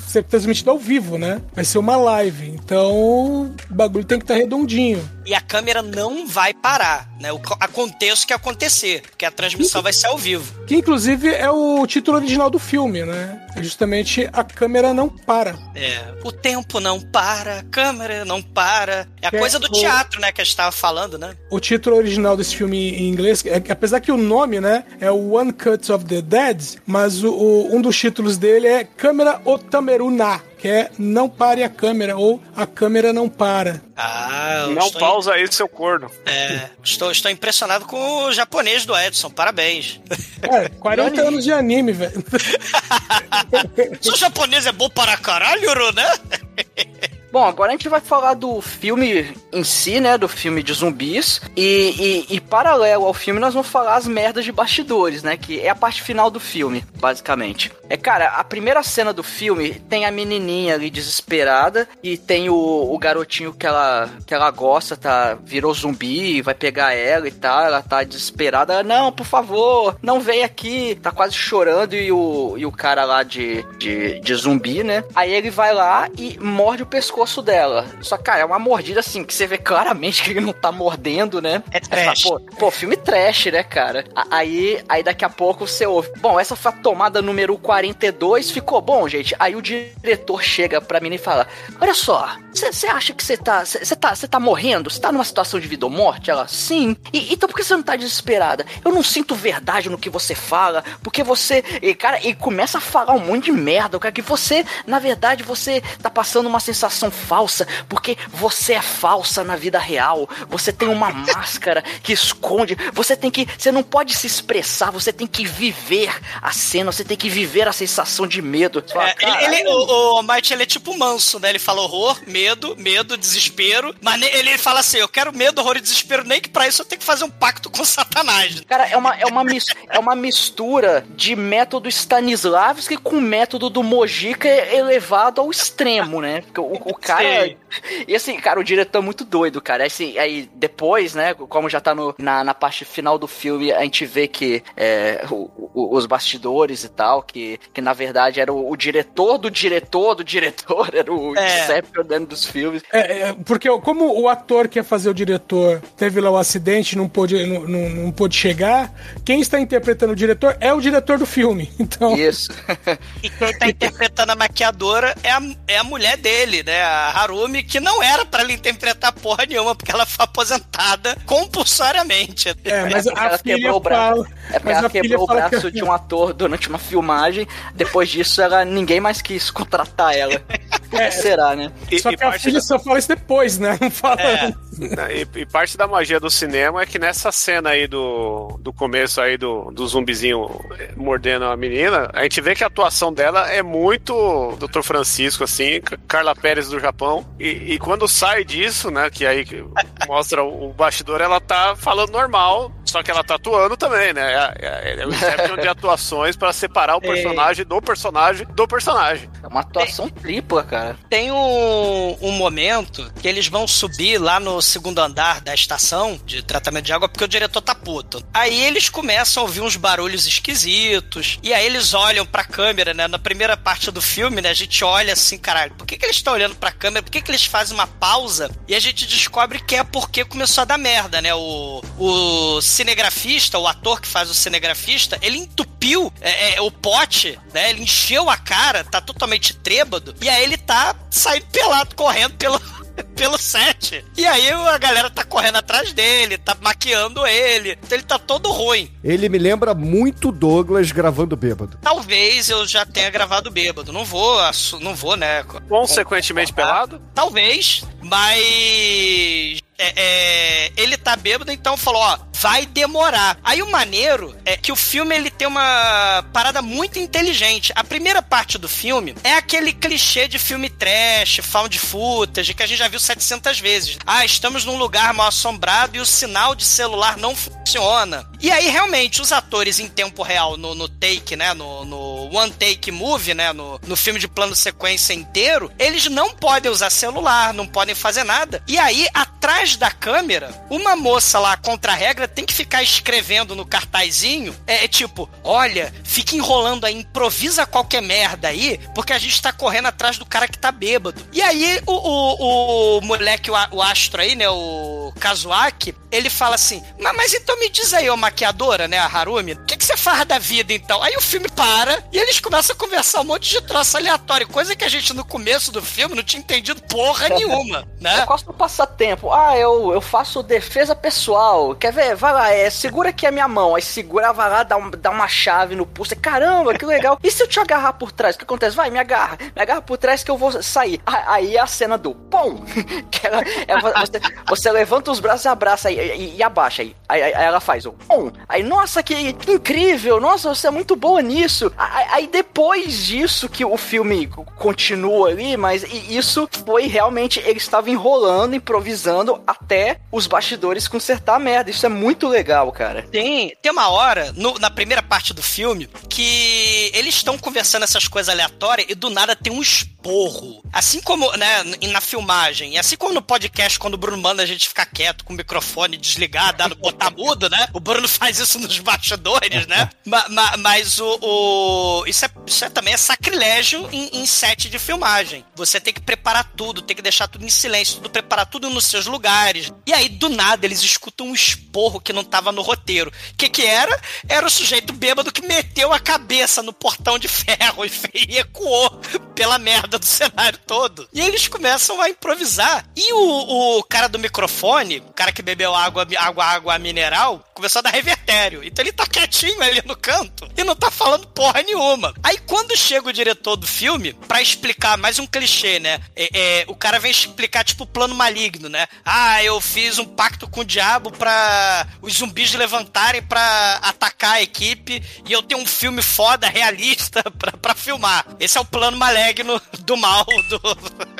ser transmitido ao vivo, né? Vai ser uma live. Então o bagulho tem que estar redondinho. E a câmera não vai parar, né? O, aconteça o que acontecer, porque a transmissão vai ser ao vivo. Que inclusive é o título original do filme, né? Justamente a câmera não para. É, o tempo não para, a câmera não para. É a É, coisa do o- teatro, né, que a gente tava falando, né? O título original desse filme em inglês, é apesar que o nome, né, é o One Cut of the Dead, mas o, o- um dos títulos dele é Câmera Otameruna, que é Não Pare a Câmera, ou A Câmera Não Para. Ah, Não estou, pausa aí, seu corno. é, estou, estou impressionado com o japonês do Edson, parabéns. É, 40 anos de anime, velho. Seu japonês é bom para caralho, né? Bom, agora a gente vai falar do filme em si, né? Do filme de zumbis. E, e, e paralelo ao filme, nós vamos falar as merdas de bastidores, né? Que é a parte final do filme, basicamente. É, cara, a primeira cena do filme tem a menininha ali desesperada e tem o, o garotinho que ela, que ela gosta, tá? Virou zumbi, vai pegar ela e tal. Ela tá desesperada. Ela, não, por favor, não vem aqui. Tá quase chorando e o, e o cara lá de, de, de zumbi, né? Aí ele vai lá e morde o pescoço dela. Só, cara, é uma mordida assim que você vê claramente que ele não tá mordendo, né? É trash. Pô, pô, filme trash, né, cara? Aí, aí daqui a pouco você ouve. Bom, essa foi a tomada número 42. Ficou bom, gente. Aí o diretor chega pra mim e fala: Olha só, você acha que você tá. Você tá, cê tá morrendo? Você tá numa situação de vida ou morte? Ela, sim. E, então por que você não tá desesperada? Eu não sinto verdade no que você fala, porque você. E, cara, e começa a falar um monte de merda, cara, que você, na verdade, você tá passando uma sensação falsa, porque você é falsa na vida real. Você tem uma máscara que esconde. Você tem que. Você não pode se expressar, você tem que viver a cena, você tem que viver a sensação de medo. Fala, É, ele, "Caralho, ele- o, o Might, ele é tipo manso, né? Ele fala horror, medo, medo, desespero. Mas ele fala assim: eu quero medo, horror e desespero, nem que pra isso eu tenho que fazer um pacto com Satanás. Cara, é uma, é, uma é uma mistura de método Stanislavski com método do Mojica elevado ao extremo, né? Porque o, o cara. Sei. E assim, cara, o diretor é muito doido, cara. Assim, aí depois, né, como já tá no, na, na parte final do filme, a gente vê que é, o- o- os bastidores e tal, que, que na verdade era o, o diretor do diretor do diretor, era o É. Inception dentro dos filmes. É, é, porque como o ator que ia fazer o diretor teve lá o acidente não pôde, não, não, não pôde chegar, quem está interpretando o diretor é o diretor do filme. Então, Isso. E quem tá interpretando a maquiadora é a, é a mulher dele, né? A Harumi, que não era pra ela interpretar porra nenhuma, porque ela foi aposentada compulsoriamente. é, mas porque a ela filha quebrou o braço. fala. É porque mas ela quebrou o braço que- de um ator durante uma filmagem. Depois disso, ela ninguém mais quis contratar ela. Por que será, né? E, Só e que a filha da- só fala isso depois, né? Não fala. É. E, e parte da magia do cinema é que nessa cena aí do, do começo aí do, do zumbizinho mordendo a menina, a gente vê que a atuação dela é muito Dr. Francisco, assim, Carla Pérez do Japão. E, e quando sai disso, né, que aí mostra o bastidor, ela tá falando normal, só que ela tá atuando também, né? É, é, é o Inception de atuações para separar o personagem do personagem do personagem. É uma atuação tripla, cara. Tem um, um momento que eles vão subir lá no segundo andar da estação de tratamento de água porque o diretor tá puto. Aí eles começam a ouvir uns barulhos esquisitos e aí eles olham pra câmera, né? Na primeira parte do filme, né? A gente olha assim, caralho, por que, que eles estão olhando pra câmera? Por que, que eles fazem uma pausa? E a gente descobre que é porque começou a dar merda, né? O, o cinegrafista, o ator que faz o cinegrafista, ele entupiu é, é, o pote, né? Ele encheu a cara, tá totalmente trêbado, e aí ele tá saindo pelado, correndo pelo, pelo set. E aí a galera tá correndo atrás dele, tá maquiando ele. Então ele tá todo ruim. Ele me lembra muito Douglas gravando bêbado. Talvez eu já tenha gravado bêbado. Não vou, não vou, né? Consequentemente pelado? Talvez, mas. É, é, ele tá bêbado, então falou, ó, vai demorar. Aí o maneiro é que o filme ele tem uma parada muito inteligente. A primeira parte do filme é aquele clichê de filme trash, found footage, que a gente já viu 700 vezes. Ah, estamos num lugar mal assombrado e o sinal de celular não funciona. E aí, realmente, os atores em tempo real no, no take, né, no, no one take movie, né, no, no filme de plano sequência inteiro, eles não podem usar celular, não podem fazer nada. E aí, atrás da câmera, uma moça lá contra a regra tem que ficar escrevendo no cartazinho, é, é tipo, olha, fica enrolando aí, improvisa qualquer merda aí, porque a gente tá correndo atrás do cara que tá bêbado. E aí, o, o, o moleque, o, o astro aí, né, o Kazuaki, ele fala assim, mas, mas então me diz aí, ô maquiadora, né, a Harumi, o que, que você faz da vida então? Aí o filme para e eles começam a conversar um monte de troço aleatório, coisa que a gente no começo do filme não tinha entendido porra nenhuma, né? Eu gosto do passatempo. Ah, eu, eu faço defesa pessoal. Quer ver? Vai lá, é, segura aqui a minha mão. Aí segura, vai lá, dá, um- dá uma chave no pulso. Caramba, que legal. E se eu te agarrar por trás? O que acontece? Vai, me agarra. Me agarra por trás que eu vou sair. Aí é a cena do pom. Que ela, é, você, você levanta os braços e abraça aí, e, e abaixa aí. Aí, aí ela faz o pom. Aí, nossa, que, que incrível. Nossa, você é muito boa nisso. Aí, aí depois disso que o filme continua ali, mas e isso foi realmente ele estava enrolando, improvisando até os bastidores consertar a merda. Isso é muito legal, cara. Tem, tem uma hora, no- na primeira parte do filme, que eles estão conversando essas coisas aleatórias e do nada tem um esporro. Assim como, né, na filmagem, e assim como no podcast, quando o Bruno manda a gente ficar quieto com o microfone desligado, botar mudo, né? O Bruno faz isso nos bastidores, né? Ma- ma- mas o. o- isso, é, isso é também é sacrilégio em, em set de filmagem. Você tem que preparar tudo, tem que deixar tudo em silêncio, tudo preparar tudo nos seus lugares. E aí, do nada, eles escutam um esporro que não tava no roteiro. O que que era? Era o sujeito bêbado que meteu a cabeça no portão de ferro fe- e ecoou pela merda do cenário todo. E eles começam a improvisar. E o, o cara do microfone, o cara que bebeu água, água, água mineral, começou a dar revertério. Então ele tá quietinho ali no canto e não tá falando porra nenhuma. Aí quando chega o diretor do filme, pra explicar mais um clichê, né? É, é, o cara vem explicar, tipo, o plano maligno, né? Ah, eu fiz um pacto com o diabo pra os zumbis levantarem pra atacar a equipe e eu tenho um filme foda, realista, pra, pra filmar. Esse é o plano maligno do mal do.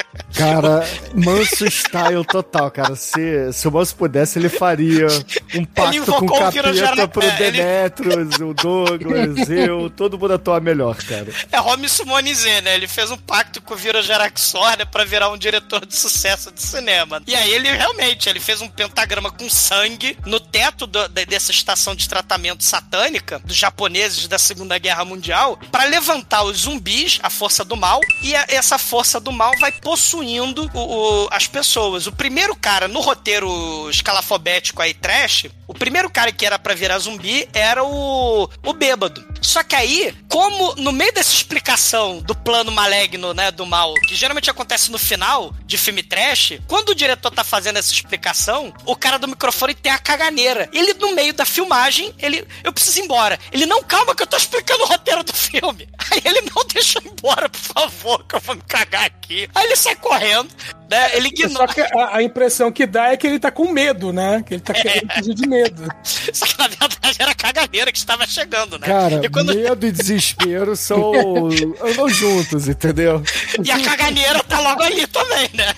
Cara, Manso style total, cara. Se, se o Manso pudesse, ele faria um pacto com o capeta Virogera- pro é, ele- Demetrius, o Douglas, eu, todo mundo atua melhor, cara. É Home Sumonizê, né? Ele fez um pacto com o Viro Geraxor, né? Pra virar um diretor de sucesso de cinema. E aí ele realmente, ele fez um pentagrama com sangue no teto do- de- dessa estação de tratamento satânica dos japoneses da Segunda Guerra Mundial pra levantar os zumbis, a força do mal, e a- essa força do mal vai possuindo o- o- as pessoas. O primeiro cara no roteiro escalafobético aí, trash, o primeiro cara que era pra virar zumbi era o, o bêbado. Só que aí, como no meio dessa explicação do plano maligno, né, do mal, que geralmente acontece no final de filme trash, quando o diretor tá fazendo essa explicação, o cara do microfone tem a caganeira. Ele, no meio da filmagem, ele, eu preciso ir embora. Ele, não, calma que eu tô explicando o roteiro do filme. Aí ele, não, deixa eu ir embora, por favor, que eu vou me cagar aqui. Aí ele sai correndo, né, ele Só que a, a impressão que dá é que ele tá com medo, né? Que ele tá querendo fugir de medo. Só que na verdade era a caganeira que estava chegando, né? Cara, e, quando... medo e desespero são. andam juntos, entendeu? e a caganeira tá logo ali também, né?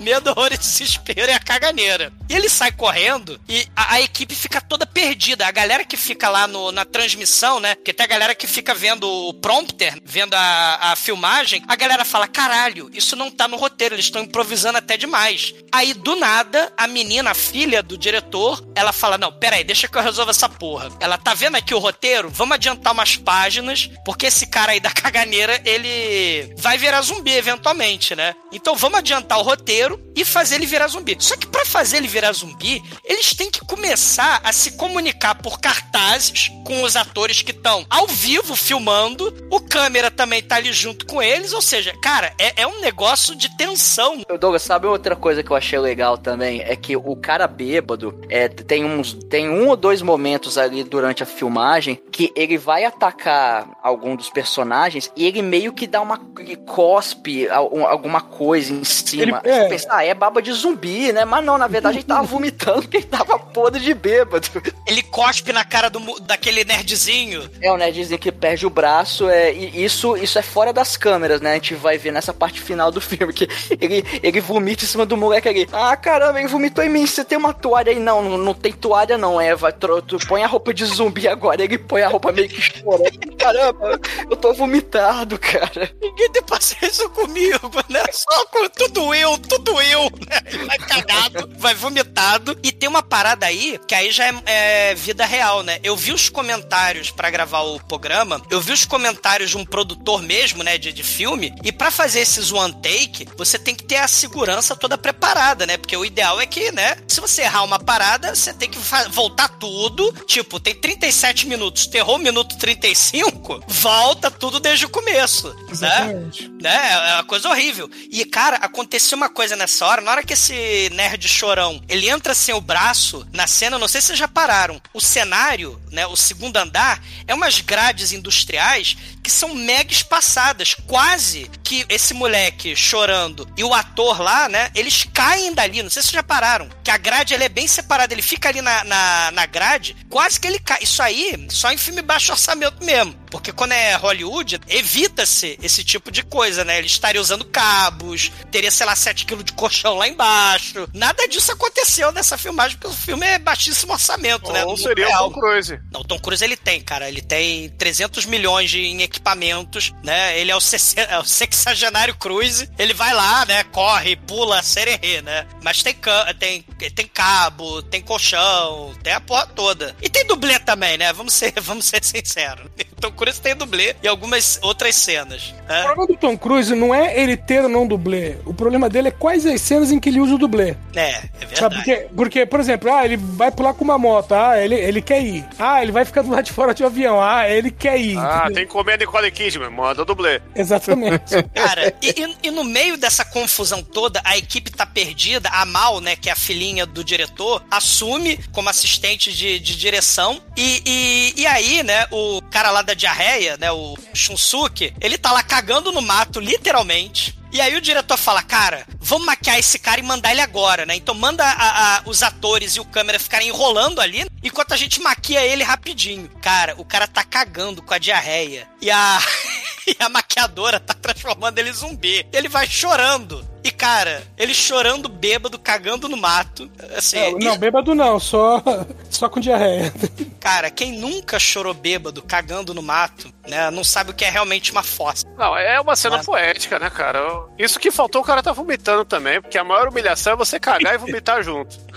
Medo, horror e desespero é a caganeira. E ele sai correndo e a, a equipe fica toda perdida. A galera que fica lá no- na transmissão, né? Porque tem a galera que fica vendo o prompter, vendo a, a filmagem. A galera fala: caralho, isso não tá no roteiro, eles estão improvisando até demais. Aí, do nada, a menina, a filha do diretor, ela fala: não, peraí, deixa que eu resolva essa porra. Ela tá vendo aqui o roteiro? Vamos adiantar umas páginas, porque esse cara aí da caganeira, ele vai virar zumbi eventualmente, né? Então vamos adiantar o roteiro inteiro e fazer ele virar zumbi. Só que pra fazer ele virar zumbi, eles têm que começar a se comunicar por cartazes com os atores que estão ao vivo filmando. O câmera também tá ali junto com eles. Ou seja, cara, é, é um negócio de tensão. Douglas, sabe outra coisa que eu achei legal também? É que o cara bêbado é, tem, uns, tem um ou dois momentos ali durante a filmagem que ele vai atacar algum dos personagens e ele meio que dá uma. ele cospe al- alguma coisa em cima. Ele- é. Ah, é baba de zumbi, né? Mas não, na verdade ele tava vomitando porque ele tava podre de bêbado. Ele cospe na cara do, daquele nerdzinho. É, o nerdzinho que perde o braço, é, e isso, isso é fora das câmeras, né? A gente vai ver nessa parte final do filme, que ele, ele vomita em cima do moleque ali. Ah, caramba, ele vomitou em mim, você tem uma toalha aí? Não, não, não tem toalha não, é, vai, tro- tu põe a roupa de zumbi agora, ele põe a roupa meio que chorando. Caramba, eu tô vomitado, cara. Ninguém tem paciência comigo, né? Só com tudo eu, tudo eu, né? Ele vai cagado, vai vomitado. E tem uma parada aí, que aí já é, é vida real, né? Eu vi os comentários pra gravar o programa, eu vi os comentários de um produtor mesmo, né, de, de filme, e pra fazer esses one take, você tem que ter a segurança toda preparada, né? Porque o ideal é que, né, se você errar uma parada, você tem que voltar tudo. Tipo, tem 37 minutos, terror minuto 35, volta tudo desde o começo, né? Exatamente. né? É uma coisa horrível. E, cara, aconteceu uma coisa nessa hora. Na hora que esse nerd chorão, ele entra sem o braço na cena, não sei se vocês já pararam. O cenário, né, o segundo andar, é umas grades industriais que são mega espaçadas. Quase que esse moleque chorando e o ator lá, né, eles caem dali. Não sei se vocês já pararam. Que a grade, ela é bem separada. Ele fica ali na, na, na grade, quase que ele cai. Isso aí, só em filme baixo orçamento mesmo. Porque quando é Hollywood, evita-se esse tipo de coisa, né? Eles estariam usando cabos, teria, sei lá, 7 kg de colchão lá embaixo. Nada disso aconteceu nessa filmagem, porque o filme é baixíssimo orçamento, né? Ou seria real. o Tom Cruise. Não, o Tom Cruise ele tem, cara. Ele tem 300 milhões de, em equipamentos, né? Ele é o, é o sexagenário Cruise. Ele vai lá, né? Corre, pula, sererê, né? Mas tem, tem, tem cabo, tem colchão, tem a porra toda. E tem dublê também, né? Vamos ser, vamos ser sinceros. O Tom Cruise tem dublê e algumas outras cenas. O né? problema do Tom Cruise não é ele ter ou não dublê. O problema dele é quais as cenas em que ele usa o dublê. É, é verdade. Sabe? Porque, porque, por exemplo, ah, ele vai pular com uma moto, ah, ele, ele quer ir. Ah, ele vai ficar do lado de fora de um avião, ah, ele quer ir. Ah, entendeu? tem que comer a Nicole Kidman, manda dublê. Exatamente. Cara, e, e- e no meio dessa confusão toda, a equipe tá perdida. A Mal, né, que é a filhinha do diretor, assume como assistente de, de direção. E, e, e aí, né, o cara lá da diarreia, né, o Shunsuke, ele tá lá cagando no mato, literalmente. E aí o diretor fala, cara, vamos maquiar esse cara e mandar ele agora, né? Então manda a- a- os atores e o câmera ficarem enrolando ali, enquanto a gente maquia ele rapidinho. Cara, o cara tá cagando com a diarreia. E a... E a maquiadora tá transformando ele em zumbi. Ele vai chorando. E, cara, ele chorando bêbado, cagando no mato. Assim, Não, não, bêbado não, só, só com diarreia. cara, quem nunca chorou bêbado, cagando no mato, né? Não sabe o que é realmente uma fossa. Não, é uma cena Ah. poética, né, cara? Isso que faltou, o cara tá vomitando também, porque a maior humilhação é você cagar e vomitar junto.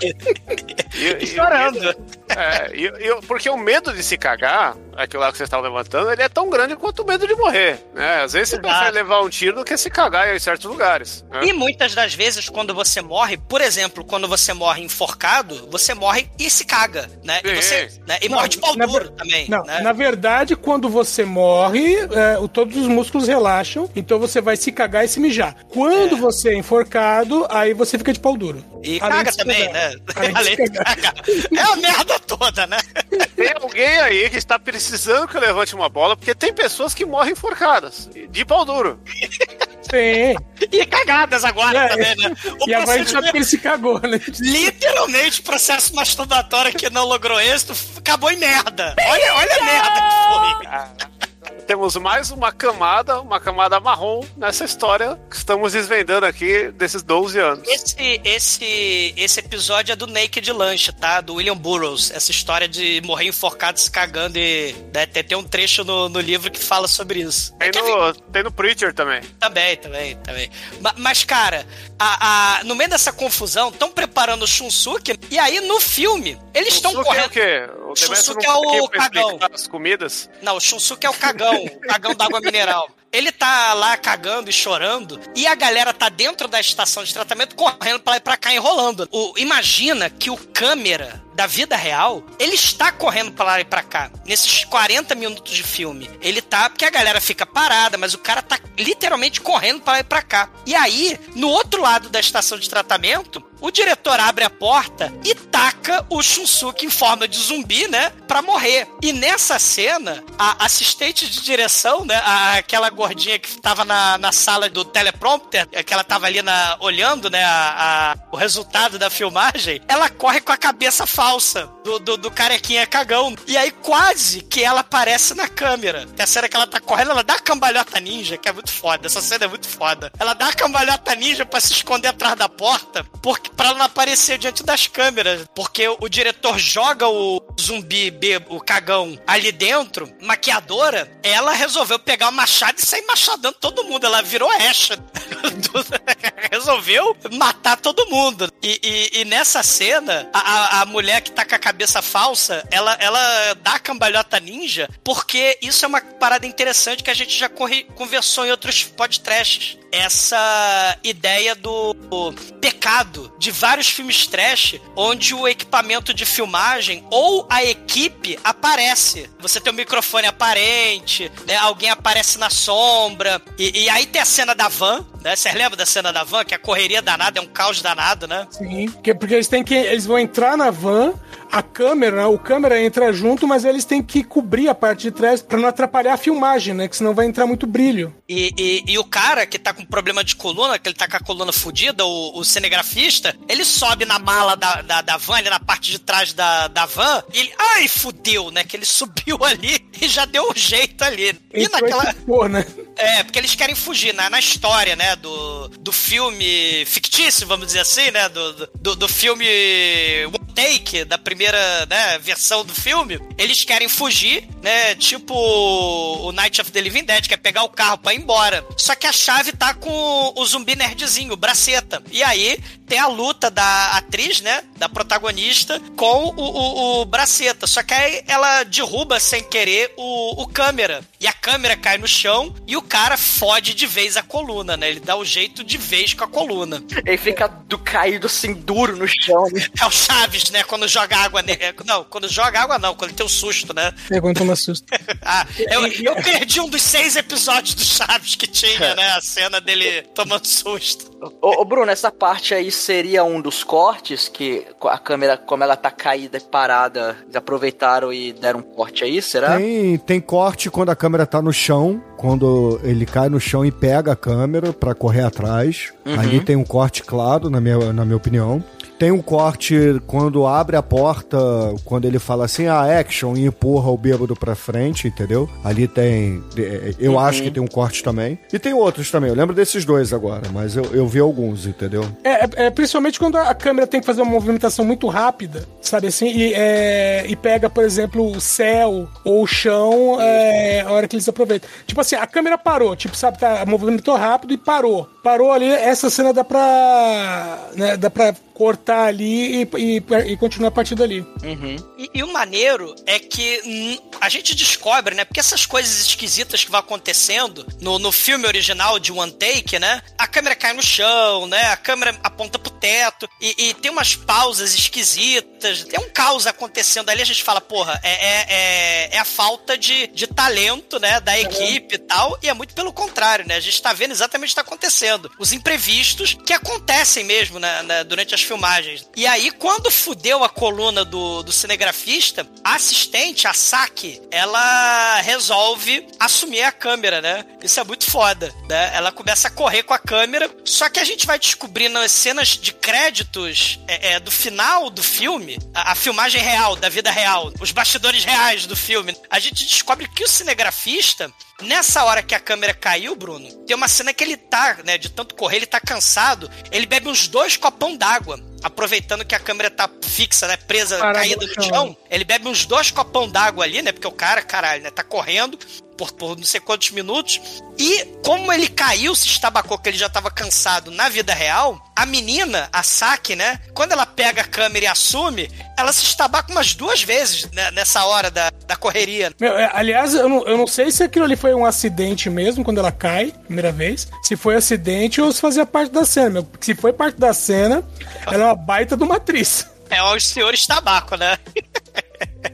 E, e- Chorando. É, e, e- porque o medo de se cagar, aquilo lá que vocês estavam levantando, ele é tão grande quanto o medo de morrer. Né? Às vezes você Exato. prefere levar um tiro do que se cagar em certos lugares. né? E muitas das vezes, quando você morre, por exemplo, quando você morre enforcado, você morre e se caga, né? E, Sim. você, né? e Não, morre de pau na duro ver- também, Não, né? na verdade, quando você morre, é, o- todos os músculos relaxam, então você vai se cagar e se mijar. Quando você é enforcado, aí você fica de pau duro. E Além caga também, cagar. né? Além de Além de cagar. É a merda toda, né? Tem alguém aí que está precisando que eu levante uma bola, porque tem pessoas que morrem enforcadas, de pau duro. Sim. E cagadas agora É, também, né? O E agora a gente sabe procedimento- que ele se cagou, né? Literalmente, o processo masturbatório que não logrou êxito acabou em merda. Olha, olha a merda que foi. Temos mais uma camada, uma camada marrom nessa história que estamos desvendando aqui desses 12 anos. Esse, esse, esse episódio é do Naked Lunch, tá? Do William Burroughs. Essa história de morrer enforcado se cagando e. Né, tem, tem um trecho no, no livro que fala sobre isso. Tem Quer no, tem no Preacher também. Também, também, também. Ma- Mas, cara, a, a- no meio dessa confusão, estão preparando o Shunsuke, e aí no filme, eles estão é correndo. o quê? O Shunsuke é o cagão. as comidas. Não, o Shunsuke é o cagão, cagão d'água mineral. ele tá lá cagando e chorando, e a galera tá dentro da estação de tratamento correndo pra lá e pra cá, enrolando. O, imagina que o câmera da vida real, ele está correndo pra lá e pra cá. Nesses 40 minutos de filme. Ele tá, porque a galera fica parada, mas o cara tá literalmente correndo pra lá e pra cá. E aí, no outro lado da estação de tratamento, o diretor abre a porta e taca o Shunsuke em forma de zumbi, né? Pra morrer. E nessa cena, a assistente de direção, né? A, aquela gordinha que tava na, na sala do teleprompter, que ela tava ali na, olhando, né? A, a, o resultado da filmagem, ela corre com a cabeça falsa do, do, do carequinha cagão. E aí quase que ela aparece na câmera. Que a cena que ela tá correndo, ela dá a cambalhota ninja, que é muito foda. Essa cena é muito foda. Ela dá a cambalhota ninja pra se esconder atrás da porta, porque para não aparecer diante das câmeras, porque o diretor joga o zumbi, o cagão ali dentro, maquiadora, ela resolveu pegar o machado e sair machadando todo mundo. Ela virou Asha. resolveu matar todo mundo. E, e, e nessa cena, a, a, mulher que tá com a cabeça falsa, ela, ela dá a cambalhota ninja, porque isso é uma parada interessante que a gente já corre, conversou em outros podcasts essa ideia do pecado de vários filmes trash, onde o equipamento de filmagem ou a equipe aparece. Você tem um microfone aparente, né? alguém aparece na sombra, e, e aí tem a cena da van, né? Vocês lembram da cena da van? Que a correria danada é um caos danado, né? Sim, porque, porque eles têm que. Eles vão entrar na van, a câmera, o câmera entra junto, mas eles têm que cobrir a parte de trás para não atrapalhar a filmagem, né? Que senão vai entrar muito brilho. E, e, e, o cara que tá com problema de coluna, que ele tá com a coluna fodida, o, o, cinegrafista, ele sobe na mala da, da, da van, ali na parte de trás da, da van, e ele. Ai, fudeu, né? Que ele subiu ali e já deu um jeito ali. E Entrou naquela. Pô, né? É, porque eles querem fugir, né? Na história, né? Do, do filme fictício, vamos dizer assim, né? Do, do, do filme One Take, da primeira né, versão do filme. Eles querem fugir, né? Tipo o Night of the Living Dead, que é pegar o carro pra ir embora. Só que a chave tá com o zumbi nerdzinho, o Braceta. E aí tem a luta da atriz, né? Da protagonista com o, o, o Braceta. Só que aí ela derruba sem querer o, o câmera. E a câmera cai no chão e o cara fode de vez a coluna, né? Ele dá o jeito de vez com a coluna. Ele fica do caído assim, duro no chão. Né? É o Chaves, né? Quando joga água nele. Não, quando joga água não, quando ele tem um susto, né? É, quando toma susto. ah, eu, eu perdi um dos seis episódios do Chaves que tinha, né? A cena dele tomando susto. Ô, ô, Bruno, essa parte aí seria um dos cortes que a câmera, como ela tá caída e parada, eles aproveitaram e deram um corte aí, será? Tem, tem corte quando a câmera tá no chão, quando ele cai no chão e pega a câmera para correr atrás. Uhum. Ali tem um corte claro, na minha, na minha opinião. Tem um corte quando abre a porta, quando ele fala assim, ah, action, e empurra o bêbado pra frente, entendeu? Ali tem. Eu uhum. acho que tem um corte também. E tem outros também. Eu lembro desses dois agora, mas eu, eu vi alguns, entendeu? É, é, é principalmente quando a câmera tem que fazer uma movimentação muito rápida, sabe assim? E, é, e pega, por exemplo, o céu ou o chão é, a hora que eles aproveitam. Tipo assim, a câmera parou, tipo, sabe, tá, movimentou rápido e parou. Parou ali, essa cena dá pra. Né, dá pra cortar ali e, e, e continuar a partir dali. Uhum. E, e, o maneiro é que a gente descobre, né? Porque essas coisas esquisitas que vão acontecendo no, no filme original de One Take, né? A câmera cai no chão, né? A câmera aponta pro teto e, e tem umas pausas esquisitas. Tem um caos acontecendo ali. A gente fala, porra, é, é, é, é a falta de, de talento, né? Da equipe uhum. e tal. E é muito pelo contrário, né? A gente tá vendo exatamente o que tá acontecendo. Os imprevistos que acontecem mesmo né, né durante as filmagens. E aí, quando fudeu a coluna do, do cinegrafista, a assistente, a Saki, ela resolve assumir a câmera, né? Isso é muito foda, né? Ela começa a correr com a câmera, só que a gente vai descobrir nas cenas de créditos é, é, do final do filme, a, a filmagem real, da vida real, os bastidores reais do filme, a gente descobre que o cinegrafista Nessa hora que a câmera caiu, Bruno, tem uma cena que ele tá, né, de tanto correr, ele tá cansado, ele bebe uns dois copão d'água. Aproveitando que a câmera tá fixa, né? Presa, caída no chão. Ele bebe uns dois copão d'água ali, né? Porque o cara, caralho, né? Tá correndo por, por não sei quantos minutos. E como ele caiu, se estabacou que ele já tava cansado na vida real, a menina, a Saki, né? Quando ela pega a câmera e assume, ela se estabaca umas duas vezes né, nessa hora da, da correria. Meu, é, aliás, eu não, eu não sei se aquilo ali foi um acidente mesmo, quando ela cai, primeira vez. Se foi acidente ou se fazia parte da cena, meu. Porque se foi parte da cena, ela é uma baita de uma atriz. É os senhores tabaco, né?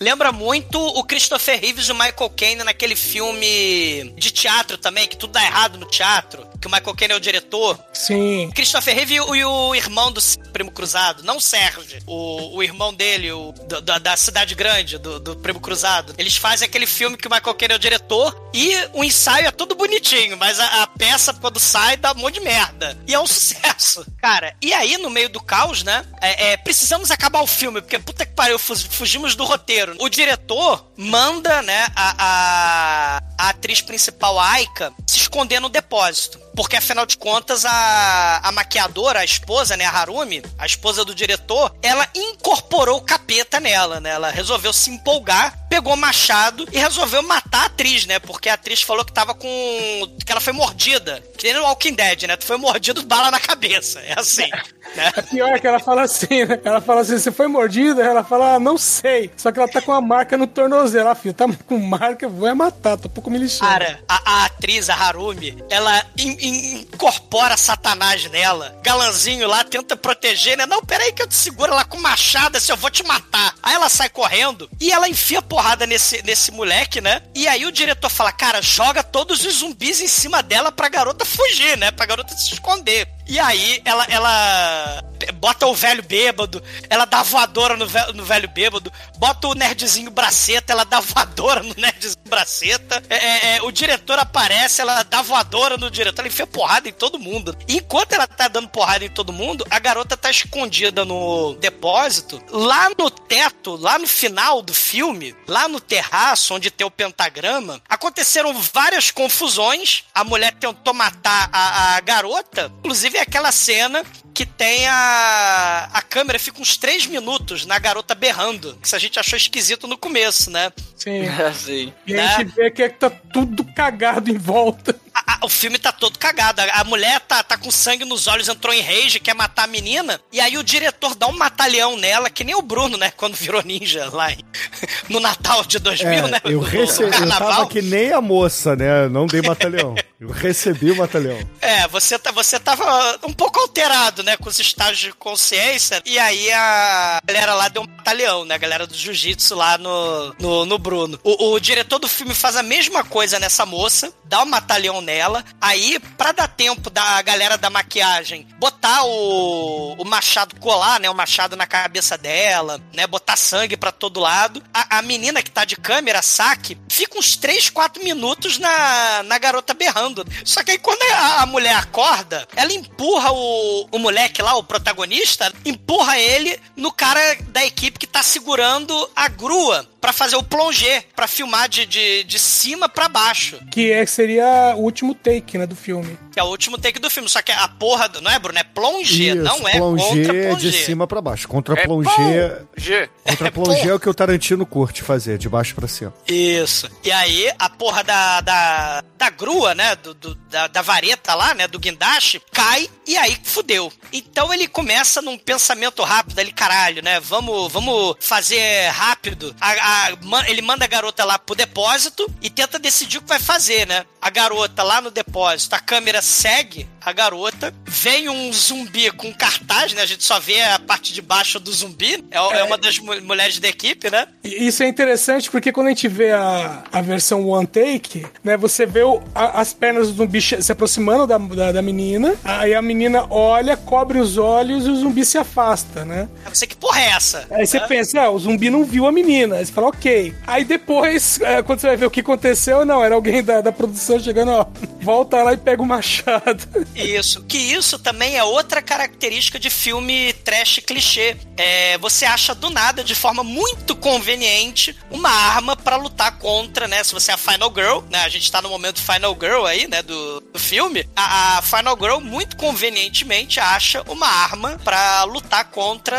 Lembra muito o Christopher Reeves e o Michael Caine naquele filme de teatro também, que tudo dá errado no teatro, que o Michael Caine é o diretor. Sim. Christopher Reeve e o, e o irmão do Primo Cruzado, não o Sérgio, o, o irmão dele, o, da, da Cidade Grande, do, do Primo Cruzado. Eles fazem aquele filme que o Michael Caine é o diretor e o ensaio é tudo bonitinho, mas a, a peça, quando sai, dá um monte de merda. E é um sucesso. Cara, e aí, no meio do caos, né, é, é, precisamos acabar o filme, porque puta que pariu, fu- fugimos do roteiro. O diretor manda, né, a, a, a atriz principal, Aika, se esconder no depósito. Porque, afinal de contas, a, a maquiadora, a esposa, né, a Harumi, a esposa do diretor, ela incorporou o capeta nela, né? Ela resolveu se empolgar, pegou machado e resolveu matar a atriz, né? Porque a atriz falou que tava com... que ela foi mordida. Que nem no Walking Dead, né? Tu foi mordido, bala na cabeça. É assim, né? A pior é que ela fala assim, né? Ela fala assim, você foi mordida? Ela fala, ah, não sei. Só que ela tá com uma marca no tornozelo. Ah, filho, tá com marca, vou é matar, tô um pouco me lixando. Cara, a, a atriz, a Harumi, ela in- in- incorpora Satanás nela. Galanzinho lá tenta proteger, né? Não, peraí que eu te seguro lá com machado, assim, eu vou te matar. Aí ela sai correndo e ela enfia porrada nesse, nesse moleque, né? E aí o diretor fala, cara, joga todos os zumbis em cima dela pra garota fugir, né? Pra garota se esconder. E aí ela, ela bota o velho bêbado, ela dá voadora no, ve- no velho bêbado, bota o nerdzinho braceta, ela dá voadora no nerdzinho braceta. É, é, é, o diretor aparece, ela dá voadora no diretor, ela enfia porrada em todo mundo. E enquanto ela tá dando porrada em todo mundo, a garota tá escondida no depósito, lá no teto, lá no final do filme, lá no terraço onde tem o pentagrama, aconteceram várias confusões. A mulher tentou matar a, a garota, inclusive é aquela cena que tem a. A câmera fica uns três minutos na garota berrando. Que isso a gente achou esquisito no começo, né? Sim. Assim. E a gente vê que, é que tá tudo cagado em volta. A- a- o filme tá todo cagado. A, a mulher tá, tá com sangue nos olhos, entrou em rage, quer matar a menina. E aí o diretor dá um matalhão nela, que nem o Bruno, né? Quando virou ninja lá em- no Natal de 2000, É, né? eu, no rece... eu tava que nem a moça, né? Não dei batalhão. Eu recebi o batalhão. É, você, tá, você tava um pouco alterado, né, com os estágios de consciência. E aí a galera lá deu um batalhão, né? A galera do jiu-jitsu lá no, no, no Bruno. O, o diretor do filme faz a mesma coisa nessa moça, dá um batalhão nela. Aí, pra dar tempo da galera da maquiagem botar o, o machado colar, né? O machado na cabeça dela, né? Botar sangue pra todo lado. A, a menina que tá de câmera, Saki, fica uns 3, 4 minutos na, na garota berrando. Só que aí quando a, a mulher acorda, ela empurra o, o moleque lá, o protagonista, empurra ele no cara da equipe que tá segurando a grua pra fazer o plongé, pra filmar de, de, de cima pra baixo. Que é, seria o último take, né, do filme. Que é o último take do filme. Só que a porra, do, não é, Bruno? É plongé, Isso, não é plongé contra de cima pra baixo. Contra É plongé... G. Contra plongé é o que o Tarantino curte fazer, de baixo pra cima. Isso. E aí, a porra da, da, da grua, né? Do, do- da, da vareta lá, né? Do guindaste, cai e aí fudeu. Então ele começa num pensamento rápido ali, caralho, né? Vamos, vamos fazer rápido. A- a- ele manda a garota lá pro depósito e tenta decidir o que vai fazer, né? A garota lá no depósito, a câmera segue a garota, vem um zumbi com cartaz, né? A gente só vê a parte de baixo do zumbi. É, é uma das mu- mulheres da equipe, né? Isso é interessante porque quando a gente vê a, a versão one take, né, você vê o- a- as pernas do zumbi se aproximando da, da, da menina, aí a menina olha, cobre os olhos e o zumbi se afasta, né? Sei que porra é essa. Aí você né? pensa, ah, o zumbi não viu a menina. Aí você fala, ok. Aí depois, é, quando você vai ver o que aconteceu, não, era alguém da, da produção chegando, ó, volta lá e pega o machado. Isso. Que isso também é outra característica de filme trash clichê. É, você acha do nada, de forma muito conveniente, uma arma pra lutar contra, né? Se você é a Final Girl, né? A gente tá no momento Final Girl aí, né? Do, do filme. A, a Final Girl, muito convenientemente, acha uma arma pra lutar contra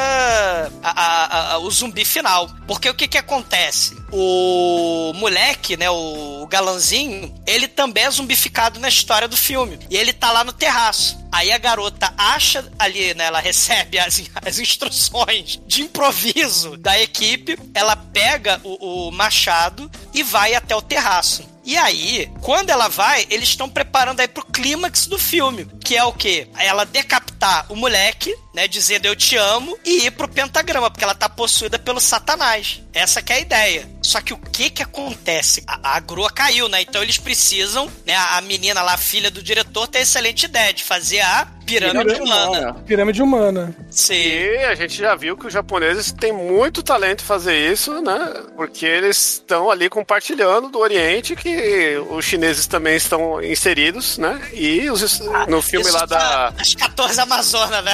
a- a- a- o zumbi final. Porque o que que acontece? O moleque, né, o galanzinho, ele também é zumbificado na história do filme. E ele tá lá no terraço. Aí a garota acha ali, né? Ela recebe as, as instruções de improviso da equipe. Ela pega o, o machado e vai até o terraço. E aí, quando ela vai, eles estão preparando aí pro clímax do filme, que é o quê? Ela decapitar o moleque, né, dizendo eu te amo e ir pro pentagrama, porque ela tá possuída pelo satanás. Essa que é a ideia. Só que o que que acontece? A, a grua caiu, né? Então eles precisam, né, a menina lá, a filha do diretor, tem a excelente ideia de fazer a pirâmide, Pirâmide humana. Pirâmide humana. Sim. E a gente já viu que os japoneses têm muito talento em fazer isso, né? Porque eles estão ali compartilhando do Oriente, que os chineses também estão inseridos, né? E os, no filme Isso lá da, tá- As 14 Amazonas, né?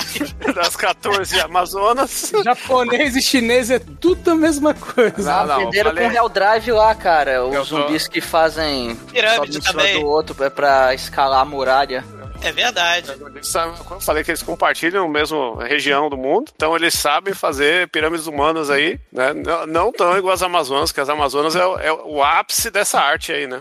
Das 14 Amazonas. Japonês e chinês é tudo a mesma coisa. Não, não, Venderam falei- com Real Drive lá, cara. Os Eu tô- zumbis que fazem Pirâmide também. do outro é pra escalar a muralha. É verdade. Eu falei que eles compartilham a mesma região do mundo, então eles sabem fazer pirâmides humanas aí, né? Não, não tão igual as Amazonas, que as Amazonas é, o- é o ápice dessa arte aí, né?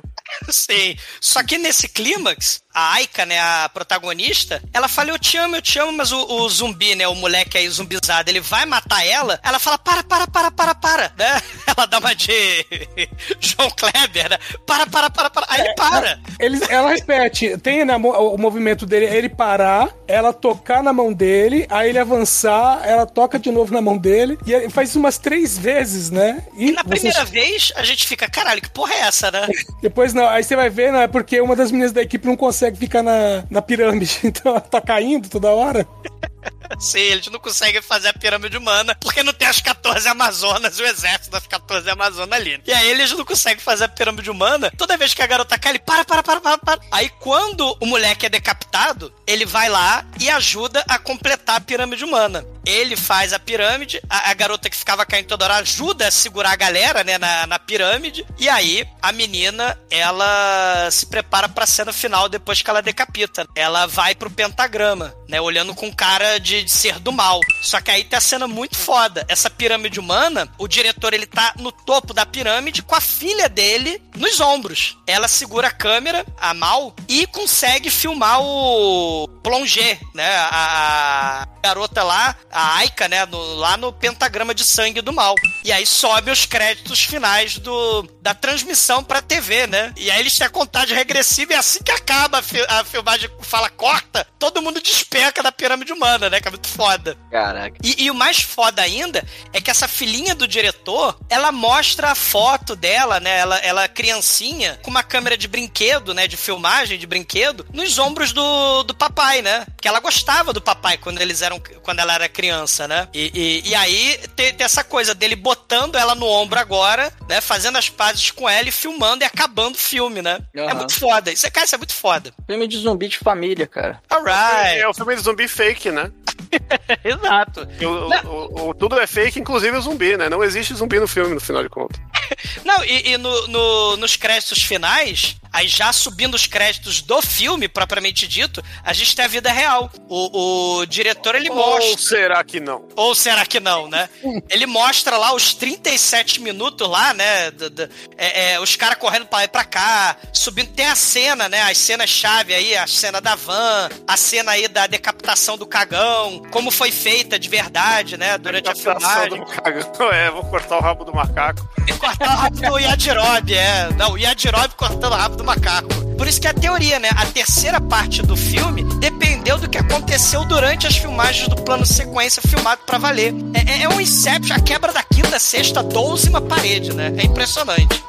Sim. Só que nesse clímax, a Aika, né, a protagonista, ela fala, eu te amo, eu te amo, mas o, o zumbi, né, o moleque aí zumbizado, ele vai matar ela, ela fala, para, para, para, para, para, né? Ela dá uma de João Kleber, né? Para, para, para, para. Aí ele para. Eles, ela repete, tem né, o movimento dele, ele parar, ela tocar na mão dele, aí ele avançar, ela toca de novo na mão dele, e ele faz isso umas três vezes, né? E Na você- primeira vez, a gente fica, caralho, que porra é essa, né? depois não, aí você vai ver, não, é porque uma das meninas da equipe não consegue ficar na, na pirâmide, então ela tá caindo toda hora. Sim, eles não conseguem fazer a pirâmide humana porque não tem as 14 Amazonas, o exército das 14 Amazonas ali. E aí eles não conseguem fazer a pirâmide humana. Toda vez que a garota cai, ele para, para, para, para, para. Aí quando o moleque é decapitado, ele vai lá e ajuda a completar a pirâmide humana. Ele faz a pirâmide, a, a garota que ficava caindo toda hora ajuda a segurar a galera, né, na, na pirâmide. E aí a menina, ela se prepara pra cena final depois que ela decapita. Ela vai pro pentagrama, né, olhando com cara de, de ser do mal. Só que aí tem a cena muito foda. Essa pirâmide humana, o diretor ele tá no topo da pirâmide com a filha dele nos ombros. Ela segura a câmera, a Mal, e consegue filmar o plongé, né? A, garota lá, a Aika, né? no- lá no pentagrama de sangue do mal. E aí sobe os créditos finais do, da transmissão pra TV, né? E aí eles têm a contagem regressiva e assim que acaba a, fi- a filmagem, fala corta, todo mundo despeca da pirâmide humana, né? Que é muito foda. Caraca. E, e o mais foda ainda é que essa filhinha do diretor, ela mostra a foto dela, né? Ela, ela criancinha, com uma câmera de brinquedo, né? De filmagem de brinquedo, nos ombros do, do papai, né? Porque ela gostava do papai quando eles eram quando ela era criança, né? E, e, e aí tem, tem essa coisa dele botando ela no ombro agora, né? Fazendo as pazes com ela e filmando e acabando o filme, né? É Aham. muito foda. Isso, é- cara, isso é muito foda. Filme de zumbi de família, cara. Alright. É o filme de zumbi fake, né? Exato. O, o- o- tudo é fake, inclusive o zumbi, né? Não existe zumbi no filme, no final de contas. Não, e, e no- no- nos créditos finais, aí já subindo os créditos do filme, propriamente dito, a gente tem a vida real. O, o diretor, ele Ou mostra. será que não? Ou será que não, né? Ele mostra lá os 37 minutos lá, né? do- do- é, é, os caras correndo pra lá e pra cá, subindo. Tem a cena, né? As cenas-chave aí, a cena da van, a cena aí da decapitação do cagão, como foi feita de verdade, né? Durante a Captação filmagem. do cagão. É, vou cortar o rabo do macaco. Cortar o rabo do Yadirob, é. Não, o Yadirob cortando o rabo do macaco. Por isso que é a teoria, né? A terceira parte do filme dependeu do que aconteceu durante as filmagens do plano sequência filmado pra valer. É, é- é um Inception, a quebra da quinta, sexta, douzima parede, né? É impressionante.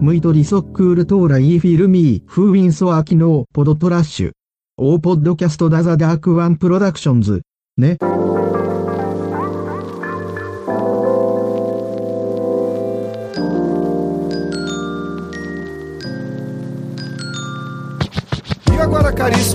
ムイトリソックールトーライフィルミー、フーウィンソアキノー、ポドトラッシュ。オーポッドキャストダザダークワンプロダクションズ。ね。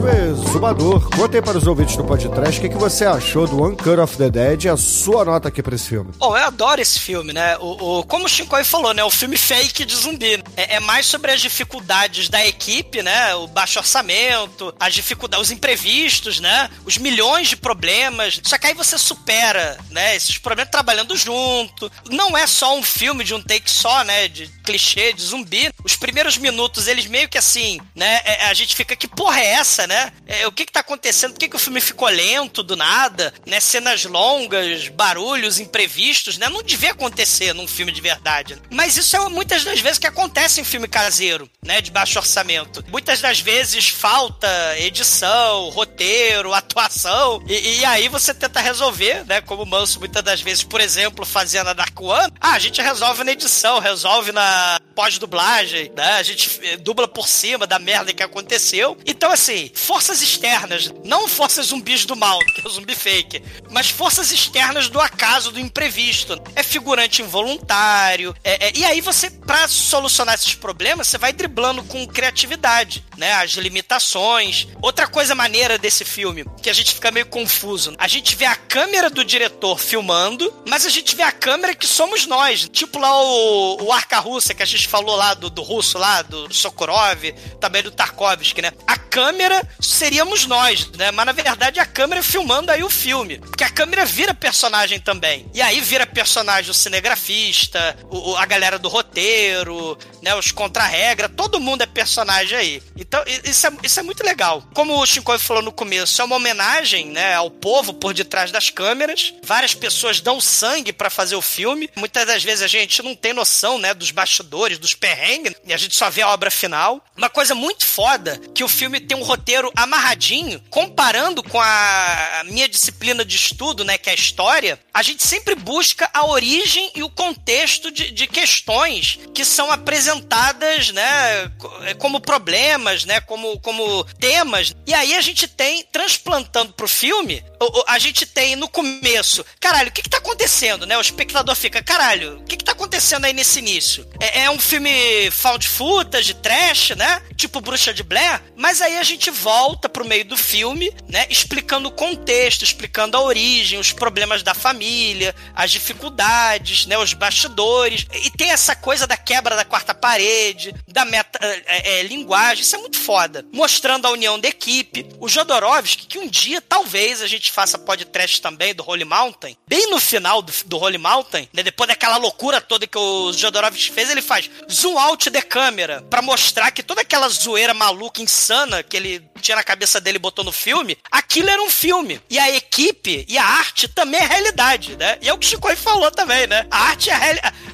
Nosso exumador. Conta aí para os ouvintes do podcast o que, que você achou do One Cut of the Dead e a sua nota aqui para esse filme. Bom, eu adoro esse filme, né? O, o como o Shinkoi falou, né? O filme fake de zumbi. É, é, mais sobre as dificuldades da equipe, né? O baixo orçamento, as dificuldades, os imprevistos, né? Os milhões de problemas. Só que aí você supera, né? Esses problemas trabalhando junto. Não é só um filme de um take só, né? De clichê, de zumbi. Os primeiros minutos, eles meio que assim, né? É, a gente fica, que porra é essa, né? É, o que que tá acontecendo? Por que, que o filme ficou lento do nada? Né? Cenas longas, barulhos imprevistos, né? Não devia acontecer num filme de verdade. Mas isso é muitas das vezes que acontece em filme caseiro, né? De baixo orçamento. Muitas das vezes falta edição, roteiro, atuação. E, e aí você tenta resolver, né? Como o Manso muitas das vezes, por exemplo, fazia na Dark One. Ah, a gente resolve na edição, resolve na pós-dublagem, né? A gente eh, dubla por cima da merda que aconteceu. Então, assim, forças externas, não forças zumbis do mal, que é o zumbi fake, mas forças externas do acaso, do imprevisto. É figurante involuntário. É, é, e aí você, pra solucionar esses problemas, você vai driblando com criatividade, né? As limitações. Outra coisa maneira desse filme, que a gente fica meio confuso. A gente vê a câmera do diretor filmando, mas a gente vê a câmera que somos nós. Tipo lá o, o Arca Russa, que a gente falou lá do, do russo lá, do Sokorov, também do Tarkovsky, né? A câmera seríamos nós, né? Mas na verdade a câmera filmando aí o filme. Porque a câmera vira personagem também. E aí vira personagem o cinegrafista, o, a galera do roteiro, né? Os contra-regra, todo mundo é personagem aí. Então, isso é, isso é muito legal. Como o Shinkoi falou no começo, é uma homenagem, né, ao povo por detrás das câmeras. Várias pessoas dão sangue para fazer o filme. Muitas das vezes a gente não tem noção, né, dos bastidores, dos perrengues, e a gente só vê a obra final. Uma coisa muito foda que o filme tem um roteiro amarradinho, comparando com a minha disciplina de estudo, né, que é a história, a gente sempre busca a origem e o contexto de, de questões que são apresentadas, né, como problemas, né, como, como temas. E aí a gente tem, transplantando pro filme, a gente tem no começo, caralho, o que que tá acontecendo, né? O espectador fica, caralho, o que que tá acontecendo aí nesse início? É, é um filme found footage, trash, né? Tipo Bruxa de Blair, mas aí a gente volta pro meio do filme, né? Explicando o contexto, explicando a origem, os problemas da família, as dificuldades, né? Os bastidores. E tem essa coisa da quebra da quarta parede, da meta é, é, linguagem, isso é muito foda. Mostrando a união da equipe. O Jodorowsky, que um dia talvez a gente faça podcast também do Holy Mountain, bem no final do, do Holy Mountain, né, depois daquela loucura toda que o Jodorowsky fez, ele faz zoom out de câmera para mostrar que toda aquela zoeira maluca, insana que ele tinha na cabeça dele e botou no filme, aquilo era um filme. E a equipe e a arte também é realidade, né? E é o que o Chico falou também, né? A arte é,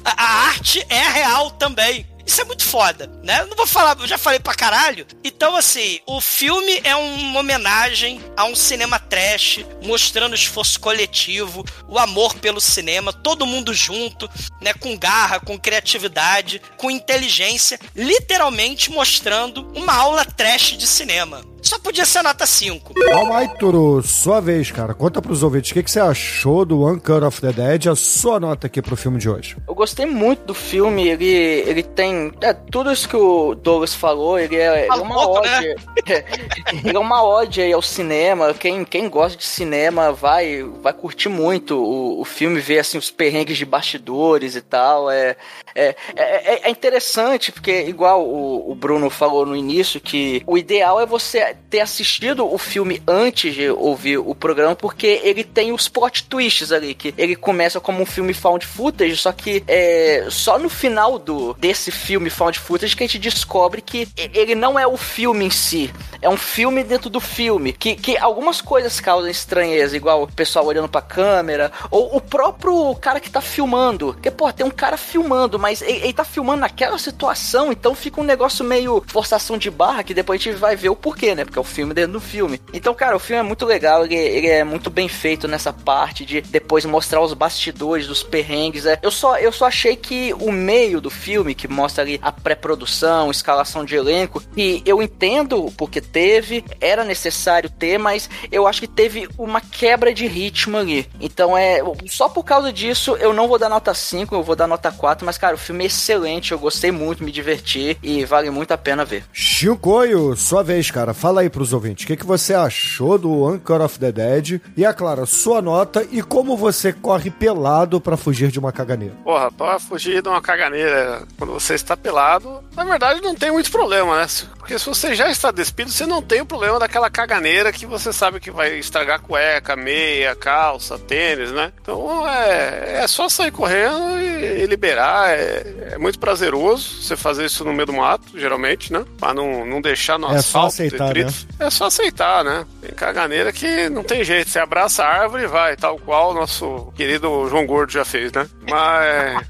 a, a arte é real também. Isso é muito foda, né? Eu não vou falar, eu já falei pra caralho. Então, assim, o filme é uma homenagem a um cinema trash, mostrando o esforço coletivo, o amor pelo cinema, todo mundo junto, né? Com garra, com criatividade, com inteligência, literalmente mostrando uma aula trash de cinema. Só podia ser nota 5. Calma aí, Turo. Sua vez, cara. Conta pros ouvintes o que, que você achou do One Cut of the Dead, a sua nota aqui pro filme de hoje. Eu gostei muito do filme. Ele, ele tem. É, tudo isso que o Douglas falou, ele é, ele é uma louco, ode. né? ele é uma ode aí ao cinema. Quem, quem gosta de cinema vai, vai curtir muito o, o filme, ver assim, os perrengues de bastidores e tal. É, é, é, é interessante, porque, igual o, o Bruno falou no início, que o ideal é você ter assistido o filme antes de ouvir o programa, porque ele tem os plot twists ali, que ele começa como um filme found footage, só que é só no final do desse filme found footage que a gente descobre que ele não é o filme em si, é um filme dentro do filme, que, que algumas coisas causam estranheza, igual o pessoal olhando pra câmera, ou o próprio cara que tá filmando, que, pô, tem um cara filmando, mas ele, ele tá filmando naquela situação, então fica um negócio meio forçação de barra, que depois a gente vai ver o porquê, né? Porque é o filme dentro do filme. Então, cara, o filme é muito legal, ele, ele é muito bem feito nessa parte de depois mostrar os bastidores dos perrengues. É. Eu, só, eu só achei que o meio do filme, que mostra ali a pré-produção, escalação de elenco, e eu entendo porque teve, era necessário ter, mas eu acho que teve uma quebra de ritmo ali. Então, é só por causa disso, eu não vou dar nota 5, eu vou dar nota 4, mas, cara, o filme é excelente, eu gostei muito, me diverti e vale muito a pena ver. Chicoio, sua vez, cara. Fala fala aí pros ouvintes, o que, que você achou do Anchor of the Dead? E, é claro, sua nota e como você corre pelado pra fugir de uma caganeira. Porra, pra fugir de uma caganeira quando você está pelado, na verdade não tem muito problema, né? Porque se você já está despido, você não tem o problema daquela caganeira que você sabe que vai estragar cueca, meia, calça, tênis, né? Então é, é só sair correndo e, e liberar. É, é muito prazeroso você fazer isso no meio do mato, geralmente, né? Pra não, não deixar no É só asfalto detritos. É só aceitar, né? Tem caganeira que não tem jeito. Você abraça a árvore e vai, tal qual o nosso querido João Gordo já fez, né? Mas.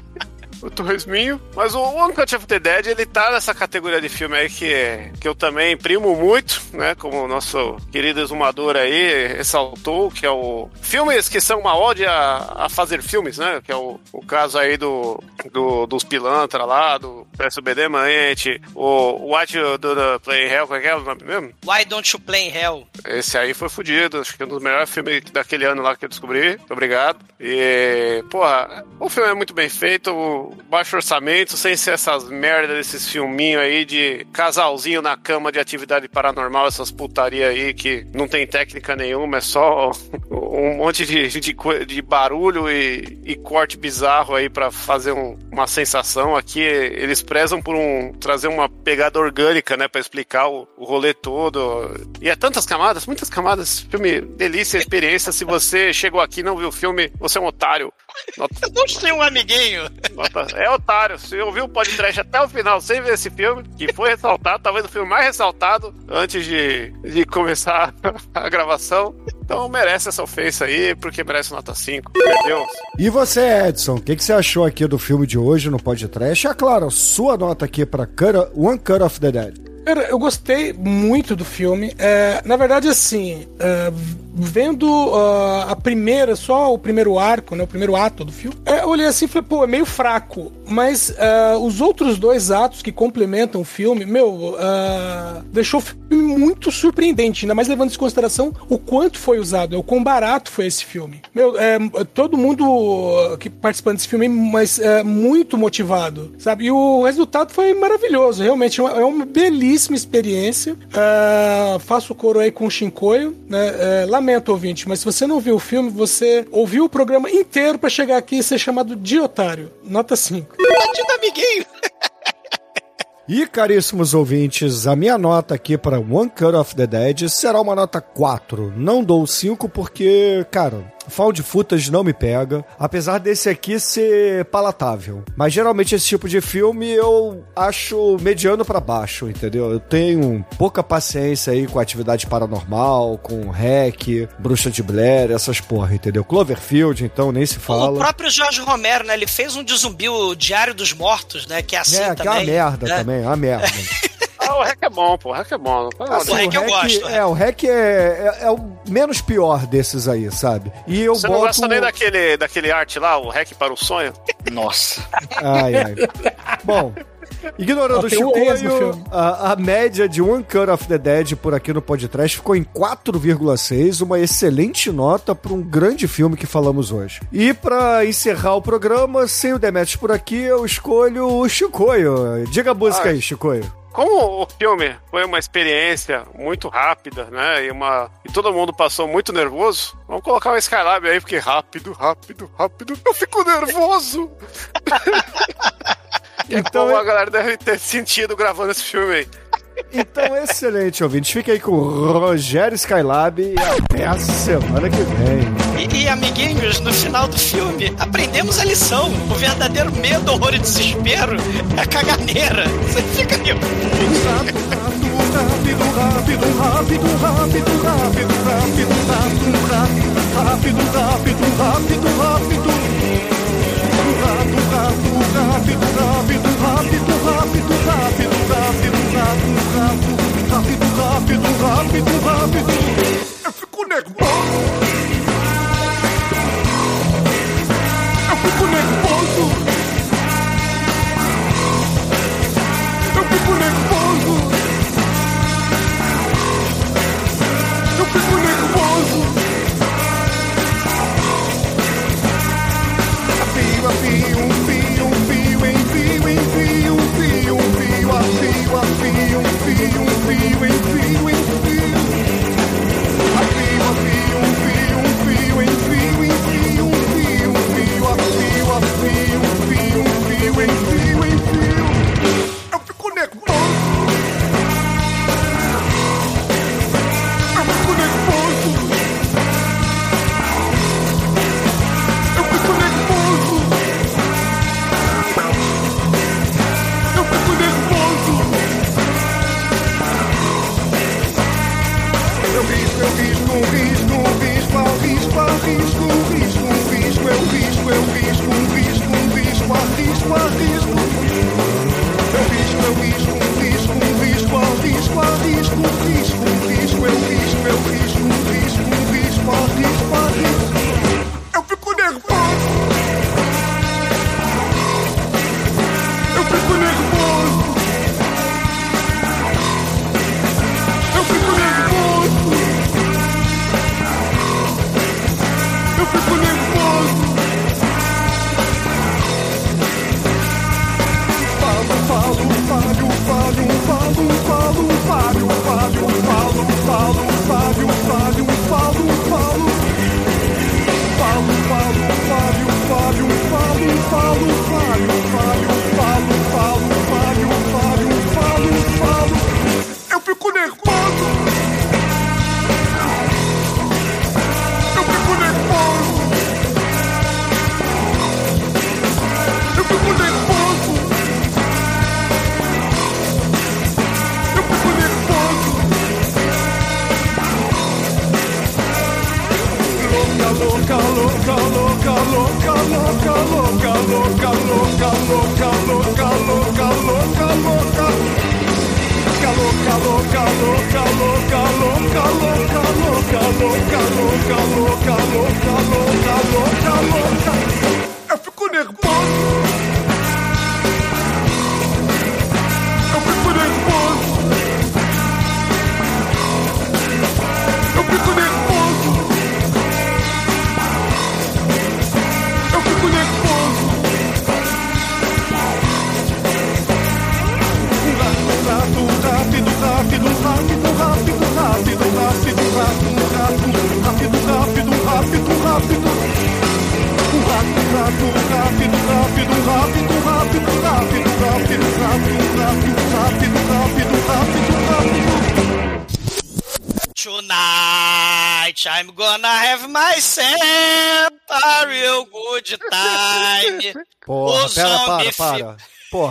o Torresminho. Mas o One Cut of the Dead, ele tá nessa categoria de filme aí que, que eu também imprimo muito, né? Como o nosso querido exumador aí ressaltou, que é o filmes que são uma ode a, a fazer filmes, né? Que é o, o caso aí do, do dos pilantra lá, do PSBD Manente, o What You Do The Play in Hell, qual é que é o nome mesmo? Why Don't You Play in Hell? Esse aí foi fudido, acho que é um dos melhores filmes daquele ano lá que eu descobri. Obrigado. E, porra, o filme é muito bem feito, baixo orçamento, sem ser essas merdas desses filminhos aí de casalzinho na cama de atividade paranormal, essas putaria aí que não tem técnica nenhuma, é só um monte de, de, de barulho e, e corte bizarro aí pra fazer um- uma sensação. Aqui eles prezam por um trazer uma pegada orgânica, né, Pra explicar o, o rolê todo. E é tantas camadas, muitas camadas. Filme delícia, experiência. Se você chegou aqui e não viu o filme, você é um otário. Nota- Eu não tenho um amiguinho. nota- é otário. Se ouviu o podcast até o final sem ver esse filme, que foi ressaltado, talvez o filme mais ressaltado antes de, de começar a gravação. Então merece essa ofensa aí, porque merece nota 5. Meu Deus. E você, Edson, o que, que você achou aqui do filme de hoje no podcast? É claro, sua nota aqui pra Cut- One Cut of the Dead. Cara, eu gostei muito do filme. É, na verdade, assim, é, vendo ah, a primeira, só o primeiro arco, né, o primeiro ato do filme, é, eu olhei assim e falei, pô, é meio fraco. Mas ah, os outros dois atos que complementam o filme, meu, ah, deixou o filme muito surpreendente, ainda mais levando em consideração o quanto foi usado, o quão barato foi esse filme. Meu, é, todo mundo que participando desse filme, mas é muito motivado, sabe? E o resultado foi maravilhoso, realmente é uma, é belíssima experiência. Ah, faço coro aí com o Shinkoio, né? É, lamento, ouvinte, mas se você não viu o filme, você ouviu o programa inteiro pra chegar aqui e ser chamado de otário. Nota 5. Tadinho do amiguinho. E, caríssimos ouvintes, a minha nota aqui para One Cut of the Dead será uma nota 4. Não dou 5 porque, cara, found footage não me pega. Apesar desse aqui ser palatável. Mas geralmente esse tipo de filme eu acho mediano pra baixo, entendeu? Eu tenho pouca paciência aí com atividade paranormal, com hack, bruxa de Blair, essas porra, entendeu? Cloverfield, então, nem se O fala. próprio Jorge Romero, né? Ele fez um de zumbi, o Diário dos Mortos, né? Que é assim É, que é uma também. merda né? também, é uma merda. Ah, o REC é bom, pô. O REC é bom. Assim, o REC eu gosto, É, o REC é, é, é o menos pior desses aí, sabe? E eu Você boto... não gosta nem daquele, daquele arte lá, o REC para o sonho? Nossa. Ai, ai. Bom... Ignorando o ex no Chicoio, a, a média de One Cut of the Dead por aqui no podcast ficou em 4,6, uma excelente nota para um grande filme que falamos hoje. E para encerrar o programa, sem o Demetrius por aqui, eu escolho o Chicoio. Diga a música Ah. aí, Chicoio. Como o filme foi uma experiência muito rápida, né? E, uma, e todo mundo passou muito nervoso, vamos colocar o Skylab aí, porque rápido, rápido, rápido, eu fico nervoso! Então, é- a galera deve ter sentido gravando esse filme aí. Então, excelente, ouvintes. Fica aí com o Rogério Skylab e até a semana que vem. E, e, amiguinhos, no final do filme, aprendemos a lição. O verdadeiro medo, horror e desespero é a caganeira. Você fica nervoso. Eu fico nervoso. Eu fico nervoso.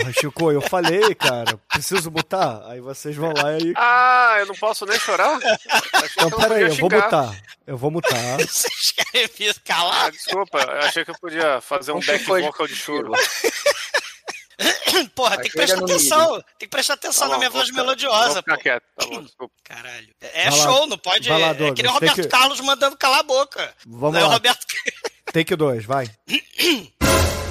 porra, Chico, eu falei, cara, preciso botar. Aí vocês vão lá e. Ah, eu não posso nem chorar? Então, peraí, eu, eu vou botar. Eu vou mutar. vocês querem me escalar? Ah, desculpa, eu achei que eu podia fazer um é back vocal de choro. Porra, tem que, atenção, tem que prestar atenção. Tem que prestar atenção na minha voz ficar, melodiosa. Ficar quieto, tá bom, Caralho. É, é vai show, lá, não pode. Lá, é que nem o Roberto que... Carlos mandando calar a boca. Vamos não lá. É o Roberto... Take vai.